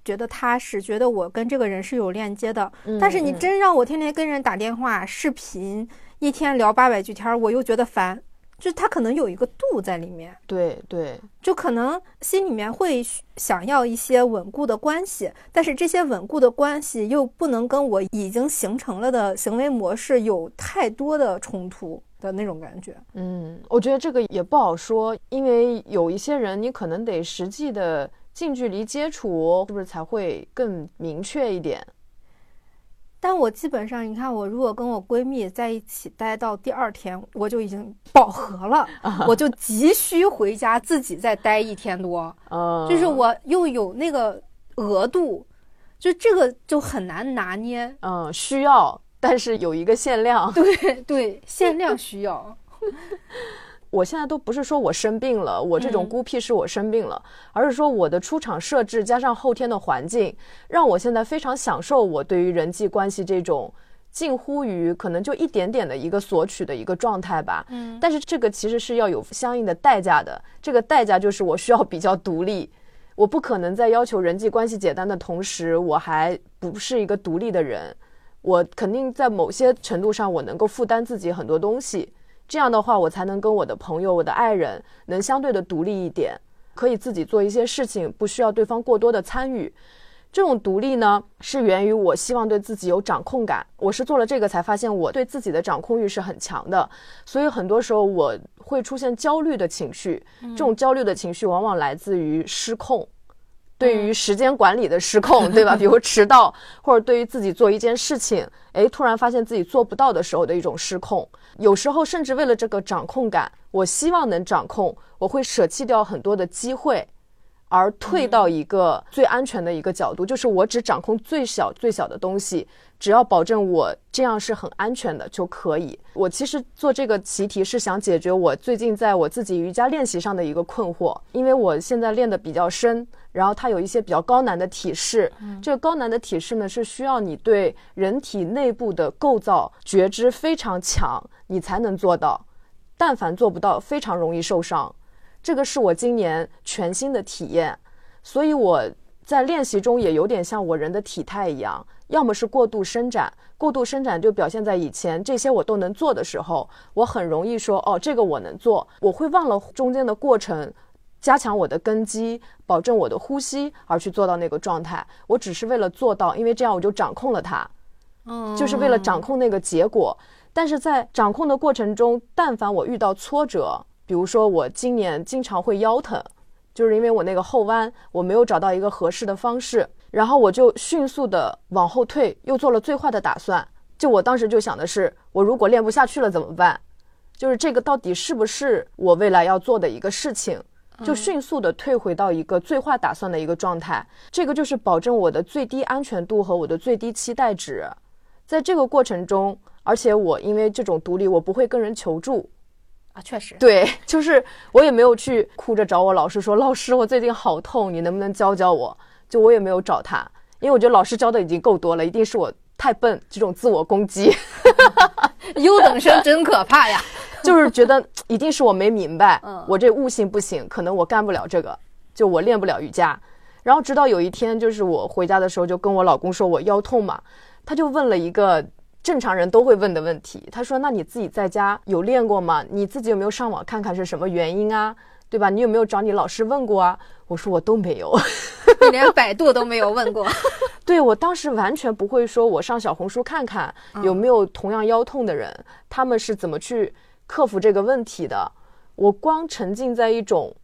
[SPEAKER 1] 觉得踏实，觉得我跟这个人是有链接的。但是你真让我天天跟人打电话、视频，一天聊八百句天，我又觉得烦。就是他可能有一个度在里面，
[SPEAKER 2] 对对，
[SPEAKER 1] 就可能心里面会想要一些稳固的关系，但是这些稳固的关系又不能跟我已经形成了的行为模式有太多的冲突的那种感觉。
[SPEAKER 2] 嗯，我觉得这个也不好说，因为有一些人你可能得实际的近距离接触，是不是才会更明确一点？
[SPEAKER 1] 但我基本上，你看，我如果跟我闺蜜在一起待到第二天，我就已经饱和了，我就急需回家自己再待一天多。就是我又有那个额度，就这个就很难拿捏。
[SPEAKER 2] 嗯，需要，但是有一个限量。
[SPEAKER 1] 对对，限量需要。
[SPEAKER 2] 我现在都不是说我生病了，我这种孤僻是我生病了，而是说我的出场设置加上后天的环境，让我现在非常享受我对于人际关系这种近乎于可能就一点点的一个索取的一个状态吧。嗯，但是这个其实是要有相应的代价的，这个代价就是我需要比较独立，我不可能在要求人际关系简单的同时，我还不是一个独立的人，我肯定在某些程度上我能够负担自己很多东西。这样的话，我才能跟我的朋友、我的爱人能相对的独立一点，可以自己做一些事情，不需要对方过多的参与。这种独立呢，是源于我希望对自己有掌控感。我是做了这个才发现，我对自己的掌控欲是很强的。所以很多时候我会出现焦虑的情绪，这种焦虑的情绪往往来自于失控。对于时间管理的失控，对吧？比如迟到，或者对于自己做一件事情，哎，突然发现自己做不到的时候的一种失控。有时候甚至为了这个掌控感，我希望能掌控，我会舍弃掉很多的机会。而退到一个最安全的一个角度，就是我只掌控最小最小的东西，只要保证我这样是很安全的就可以。我其实做这个习题是想解决我最近在我自己瑜伽练习上的一个困惑，因为我现在练的比较深，然后它有一些比较高难的体式。这个高难的体式呢，是需要你对人体内部的构造觉知非常强，你才能做到。但凡做不到，非常容易受伤。这个是我今年全新的体验，所以我在练习中也有点像我人的体态一样，要么是过度伸展，过度伸展就表现在以前这些我都能做的时候，我很容易说哦，这个我能做，我会忘了中间的过程，加强我的根基，保证我的呼吸而去做到那个状态。我只是为了做到，因为这样我就掌控了它，嗯，就是为了掌控那个结果。但是在掌控的过程中，但凡我遇到挫折。比如说，我今年经常会腰疼，就是因为我那个后弯，我没有找到一个合适的方式，然后我就迅速的往后退，又做了最坏的打算。就我当时就想的是，我如果练不下去了怎么办？就是这个到底是不是我未来要做的一个事情？就迅速的退回到一个最坏打算的一个状态。这个就是保证我的最低安全度和我的最低期待值。在这个过程中，而且我因为这种独立，我不会跟人求助。
[SPEAKER 1] 啊，确实，
[SPEAKER 2] 对，就是我也没有去哭着找我老师说，老师，我最近好痛，你能不能教教我？就我也没有找他，因为我觉得老师教的已经够多了，一定是我太笨，这种自我攻击，
[SPEAKER 1] 优等生真可怕呀，
[SPEAKER 2] 就是觉得一定是我没明白，我这悟性不行，可能我干不了这个，就我练不了瑜伽。然后直到有一天，就是我回家的时候，就跟我老公说我腰痛嘛，他就问了一个。正常人都会问的问题，他说：“那你自己在家有练过吗？你自己有没有上网看看是什么原因啊？对吧？你有没有找你老师问过啊？”我说：“我都没有，
[SPEAKER 1] 你连百度都没有问过。”
[SPEAKER 2] 对我当时完全不会说，我上小红书看看有没有同样腰痛的人，他们是怎么去克服这个问题的。我光沉浸在一种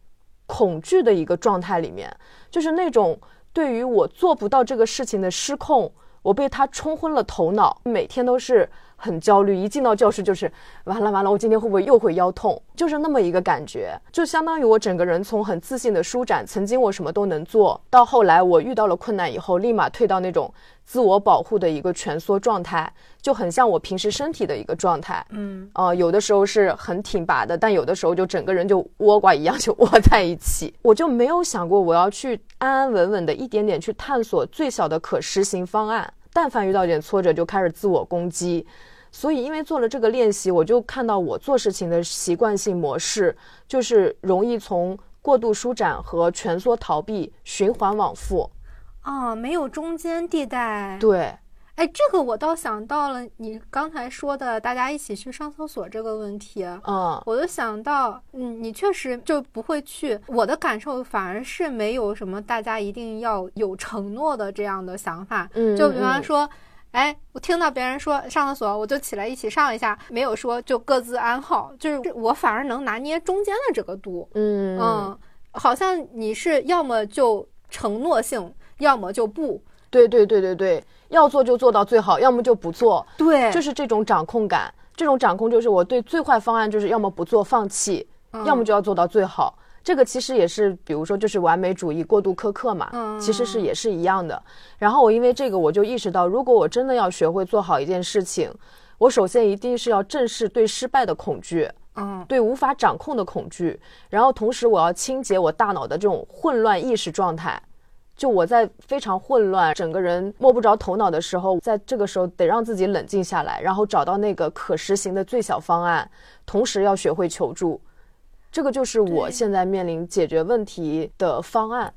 [SPEAKER 2] 恐惧的一个状态里面，就是那种对于我做不到这个事情的失控。我被他冲昏了头脑，每天都是很焦虑，一进到教室就是完了完了，我今天会不会又会腰痛？就是那么一个感觉，就相当于我整个人从很自信的舒展，曾经我什么都能做到，后来我遇到了困难以后，立马退到那种自我保护的一个蜷缩状态，就很像我平时身体的一个状态。嗯，呃，有的时候是很挺拔的，但有的时候就整个人就窝瓜一样就窝在一起，我就没有想过我要去安安稳稳的一点点去探索最小的可实行方案。但凡遇到点挫折，就开始自我攻击，所以因为做了这个练习，我就看到我做事情的习惯性模式，就是容易从过度舒展和蜷缩逃避循环往复。
[SPEAKER 1] 啊，没有中间地带。
[SPEAKER 2] 对，
[SPEAKER 1] 哎，这个我倒想到了你刚才说的大家一起去上厕所这个问题。
[SPEAKER 2] 嗯，
[SPEAKER 1] 我就想到，嗯，你确实就不会去。我的感受反而是没有什么大家一定要有承诺的这样的想法。
[SPEAKER 2] 嗯，
[SPEAKER 1] 就比方说，哎，我听到别人说上厕所，我就起来一起上一下，没有说就各自安好。就是我反而能拿捏中间的这个度。
[SPEAKER 2] 嗯
[SPEAKER 1] 嗯，好像你是要么就承诺性。要么就不
[SPEAKER 2] 对，对，对，对，对，要做就做到最好，要么就不做。
[SPEAKER 1] 对，
[SPEAKER 2] 就是这种掌控感，这种掌控就是我对最坏方案就是要么不做放弃，要么就要做到最好。这个其实也是，比如说就是完美主义过度苛刻嘛，其实是也是一样的。然后我因为这个，我就意识到，如果我真的要学会做好一件事情，我首先一定是要正视对失败的恐惧，
[SPEAKER 1] 嗯，
[SPEAKER 2] 对无法掌控的恐惧，然后同时我要清洁我大脑的这种混乱意识状态。就我在非常混乱、整个人摸不着头脑的时候，在这个时候得让自己冷静下来，然后找到那个可实行的最小方案，同时要学会求助。这个就是我现在面临解决问题的方案。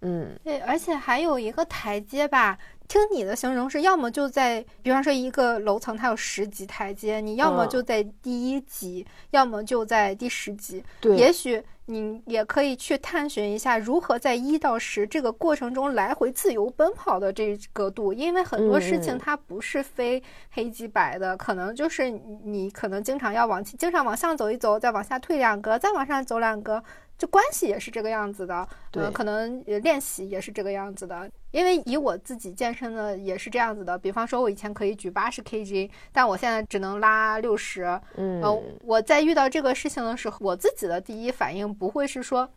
[SPEAKER 2] 嗯，
[SPEAKER 1] 对，而且还有一个台阶吧。听你的形容是，要么就在，比方说一个楼层它有十级台阶，你要么就在第一级，要么就在第十级。
[SPEAKER 2] 对，
[SPEAKER 1] 也许你也可以去探寻一下，如何在一到十这个过程中来回自由奔跑的这个度，因为很多事情它不是非黑即白的，可能就是你可能经常要往经常往上走一走，再往下退两格，再往上走两格。这关系也是这个样子的，
[SPEAKER 2] 呃，
[SPEAKER 1] 可能练习也是这个样子的。因为以我自己健身的也是这样子的，比方说，我以前可以举八十 kg，但我现在只能拉六十。
[SPEAKER 2] 嗯，
[SPEAKER 1] 呃，我在遇到这个事情的时候，我自己的第一反应不会是说，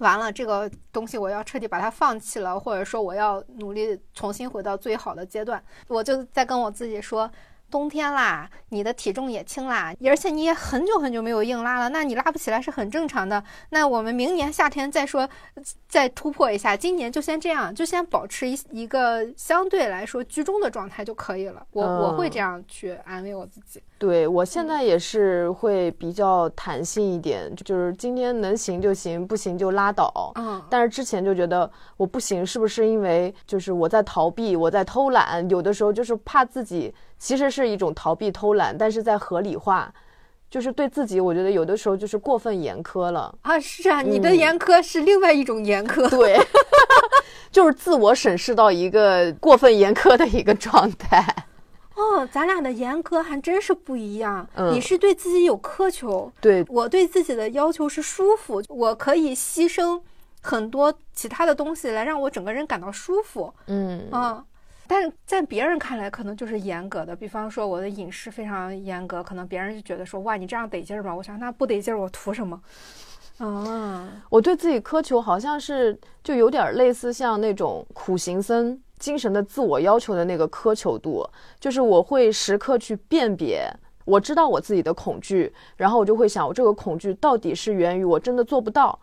[SPEAKER 1] 完了这个东西我要彻底把它放弃了，或者说我要努力重新回到最好的阶段，我就在跟我自己说。冬天啦，你的体重也轻啦，而且你也很久很久没有硬拉了，那你拉不起来是很正常的。那我们明年夏天再说，再突破一下。今年就先这样，就先保持一一个相对来说居中的状态就可以了。我我会这样去安慰我自己。
[SPEAKER 2] 对我现在也是会比较弹性一点，就是今天能行就行，不行就拉倒。
[SPEAKER 1] 嗯，
[SPEAKER 2] 但是之前就觉得我不行，是不是因为就是我在逃避，我在偷懒？有的时候就是怕自己。其实是一种逃避、偷懒，但是在合理化，就是对自己，我觉得有的时候就是过分严苛了
[SPEAKER 1] 啊！是啊，你的严苛是另外一种严苛，
[SPEAKER 2] 对，就是自我审视到一个过分严苛的一个状态。
[SPEAKER 1] 哦，咱俩的严苛还真是不一样。你是对自己有苛求，
[SPEAKER 2] 对
[SPEAKER 1] 我对自己的要求是舒服，我可以牺牲很多其他的东西来让我整个人感到舒服。
[SPEAKER 2] 嗯
[SPEAKER 1] 啊。但是在别人看来，可能就是严格的。比方说，我的饮食非常严格，可能别人就觉得说，哇，你这样得劲儿吗？我想，那不得劲儿，我图什么？啊，
[SPEAKER 2] 我对自己苛求，好像是就有点类似像那种苦行僧精神的自我要求的那个苛求度，就是我会时刻去辨别，我知道我自己的恐惧，然后我就会想，我这个恐惧到底是源于我真的做不到，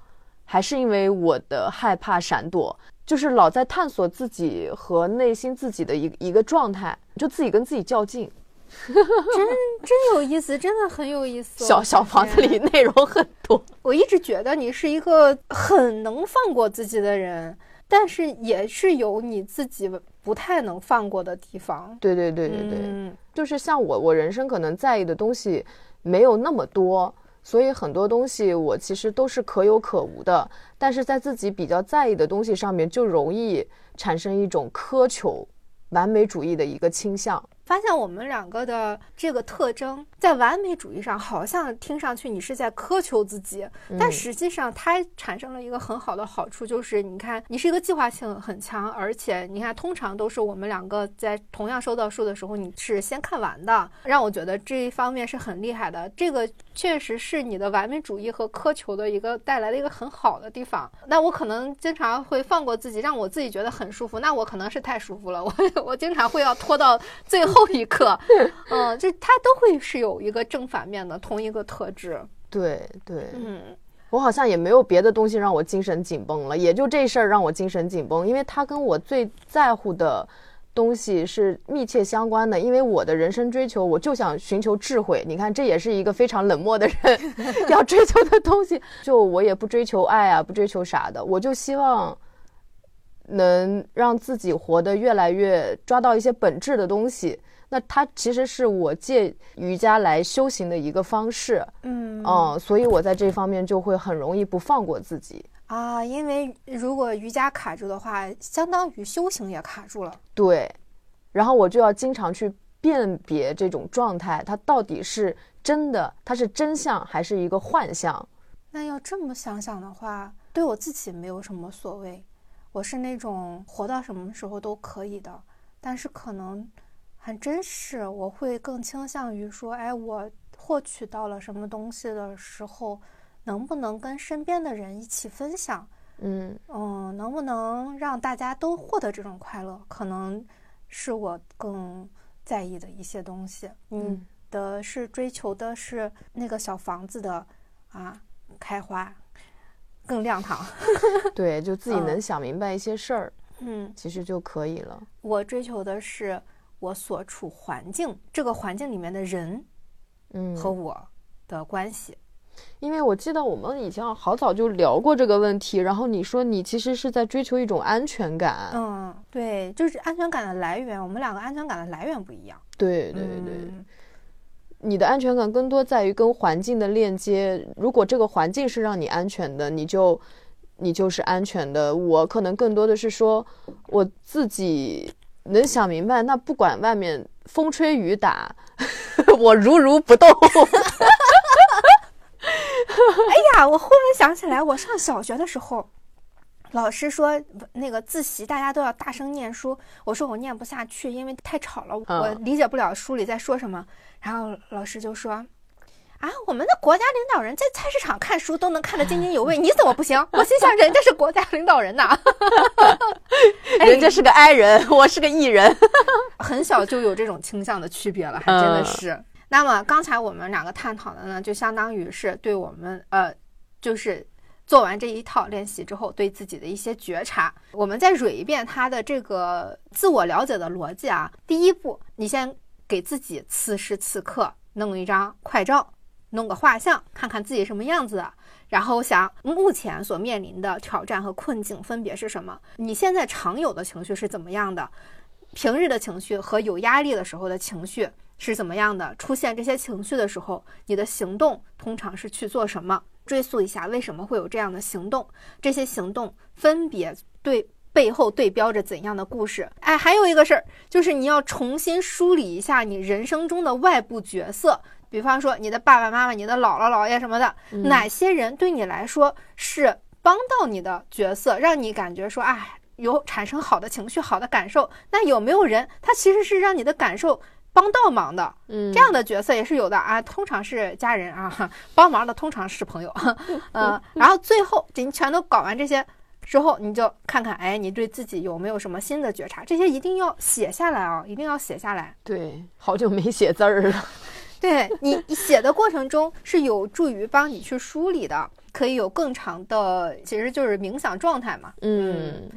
[SPEAKER 2] 还是因为我的害怕闪躲？就是老在探索自己和内心自己的一一个状态，就自己跟自己较劲
[SPEAKER 1] 真真有意思，真的很有意思。
[SPEAKER 2] 小小房子里内容很多。
[SPEAKER 1] 我一直觉得你是一个很能放过自己的人，但是也是有你自己不太能放过的地方。
[SPEAKER 2] 对对对对对，就是像我，我人生可能在意的东西没有那么多。所以很多东西我其实都是可有可无的，但是在自己比较在意的东西上面，就容易产生一种苛求、完美主义的一个倾向。
[SPEAKER 1] 发现我们两个的这个特征，在完美主义上好像听上去你是在苛求自己，但实际上它产生了一个很好的好处，就是你看你是一个计划性很强，而且你看通常都是我们两个在同样收到书的时候，你是先看完的，让我觉得这一方面是很厉害的。这个确实是你的完美主义和苛求的一个带来的一个很好的地方。那我可能经常会放过自己，让我自己觉得很舒服，那我可能是太舒服了，我 我经常会要拖到最后。一刻，嗯，就它都会是有一个正反面的同一个特质。
[SPEAKER 2] 对对，
[SPEAKER 1] 嗯，
[SPEAKER 2] 我好像也没有别的东西让我精神紧绷了，也就这事儿让我精神紧绷，因为它跟我最在乎的东西是密切相关的，因为我的人生追求，我就想寻求智慧。你看，这也是一个非常冷漠的人 要追求的东西。就我也不追求爱啊，不追求啥的，我就希望能让自己活得越来越抓到一些本质的东西。那它其实是我借瑜伽来修行的一个方式，
[SPEAKER 1] 嗯
[SPEAKER 2] 嗯，所以我在这方面就会很容易不放过自己。
[SPEAKER 1] 啊，因为如果瑜伽卡住的话，相当于修行也卡住了。
[SPEAKER 2] 对，然后我就要经常去辨别这种状态，它到底是真的，它是真相还是一个幻象？
[SPEAKER 1] 那要这么想想的话，对我自己没有什么所谓，我是那种活到什么时候都可以的，但是可能很真实，我会更倾向于说，哎，我获取到了什么东西的时候。能不能跟身边的人一起分享？
[SPEAKER 2] 嗯
[SPEAKER 1] 嗯，能不能让大家都获得这种快乐？可能是我更在意的一些东西。
[SPEAKER 2] 嗯，
[SPEAKER 1] 的是追求的是那个小房子的啊开花更亮堂。
[SPEAKER 2] 对，就自己能想明白一些事儿，
[SPEAKER 1] 嗯，
[SPEAKER 2] 其实就可以了。
[SPEAKER 1] 我追求的是我所处环境，这个环境里面的人，
[SPEAKER 2] 嗯，
[SPEAKER 1] 和我的关系。
[SPEAKER 2] 因为我记得我们以前好早就聊过这个问题，然后你说你其实是在追求一种安全感。
[SPEAKER 1] 嗯，对，就是安全感的来源，我们两个安全感的来源不一样。
[SPEAKER 2] 对对对，你的安全感更多在于跟环境的链接。如果这个环境是让你安全的，你就你就是安全的。我可能更多的是说我自己能想明白，那不管外面风吹雨打，我如如不动。
[SPEAKER 1] 哎呀，我忽然想起来，我上小学的时候，老师说那个自习大家都要大声念书，我说我念不下去，因为太吵了，我理解不了书里在说什么。然后老师就说：“啊，我们的国家领导人在菜市场看书都能看得津津有味，你怎么不行？”我心想，人家是国家领导人呐，
[SPEAKER 2] 人家是个 I 人，我是个 E 人，
[SPEAKER 1] 很小就有这种倾向的区别了，还真的是。那么刚才我们两个探讨的呢，就相当于是对我们呃，就是做完这一套练习之后，对自己的一些觉察。我们再捋一遍他的这个自我了解的逻辑啊。第一步，你先给自己此时此刻弄一张快照，弄个画像，看看自己什么样子的，然后想目前所面临的挑战和困境分别是什么？你现在常有的情绪是怎么样的？平日的情绪和有压力的时候的情绪。是怎么样的？出现这些情绪的时候，你的行动通常是去做什么？追溯一下，为什么会有这样的行动？这些行动分别对背后对标着怎样的故事？哎，还有一个事儿，就是你要重新梳理一下你人生中的外部角色，比方说你的爸爸妈妈、你的姥姥姥爷什么的，哪些人对你来说是帮到你的角色，让你感觉说，哎，有产生好的情绪、好的感受？那有没有人，他其实是让你的感受？帮倒忙的，
[SPEAKER 2] 嗯，
[SPEAKER 1] 这样的角色也是有的啊，通常是家人啊，帮忙的通常是朋友，嗯，然后最后你全都搞完这些之后，你就看看，哎，你对自己有没有什么新的觉察？这些一定要写下来啊，一定要写下来。
[SPEAKER 2] 对，好久没写字儿了。
[SPEAKER 1] 对 你写的过程中是有助于帮你去梳理的，可以有更长的，其实就是冥想状态嘛。
[SPEAKER 2] 嗯。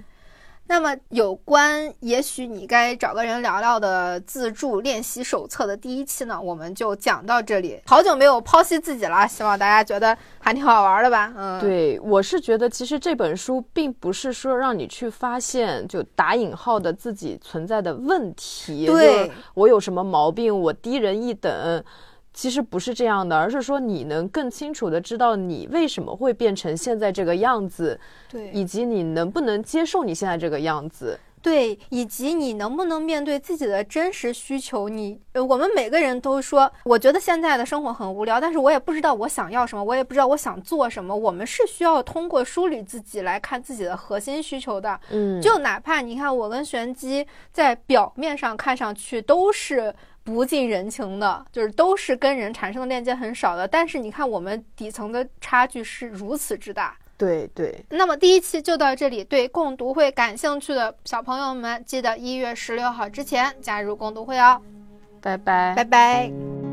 [SPEAKER 1] 那么，有关也许你该找个人聊聊的自助练习手册的第一期呢，我们就讲到这里。好久没有剖析自己了，希望大家觉得还挺好玩的吧？嗯，
[SPEAKER 2] 对，我是觉得其实这本书并不是说让你去发现就打引号的自己存在的问题，
[SPEAKER 1] 对
[SPEAKER 2] 我有什么毛病，我低人一等。其实不是这样的，而是说你能更清楚的知道你为什么会变成现在这个样子，
[SPEAKER 1] 对，
[SPEAKER 2] 以及你能不能接受你现在这个样子，
[SPEAKER 1] 对，以及你能不能面对自己的真实需求。你，我们每个人都说，我觉得现在的生活很无聊，但是我也不知道我想要什么，我也不知道我想做什么。我们是需要通过梳理自己来看自己的核心需求的。
[SPEAKER 2] 嗯，
[SPEAKER 1] 就哪怕你看我跟玄机在表面上看上去都是。不近人情的，就是都是跟人产生的链接很少的，但是你看我们底层的差距是如此之大。
[SPEAKER 2] 对对。
[SPEAKER 1] 那么第一期就到这里，对共读会感兴趣的小朋友们，记得一月十六号之前加入共读会哦。
[SPEAKER 2] 拜拜，
[SPEAKER 1] 拜拜。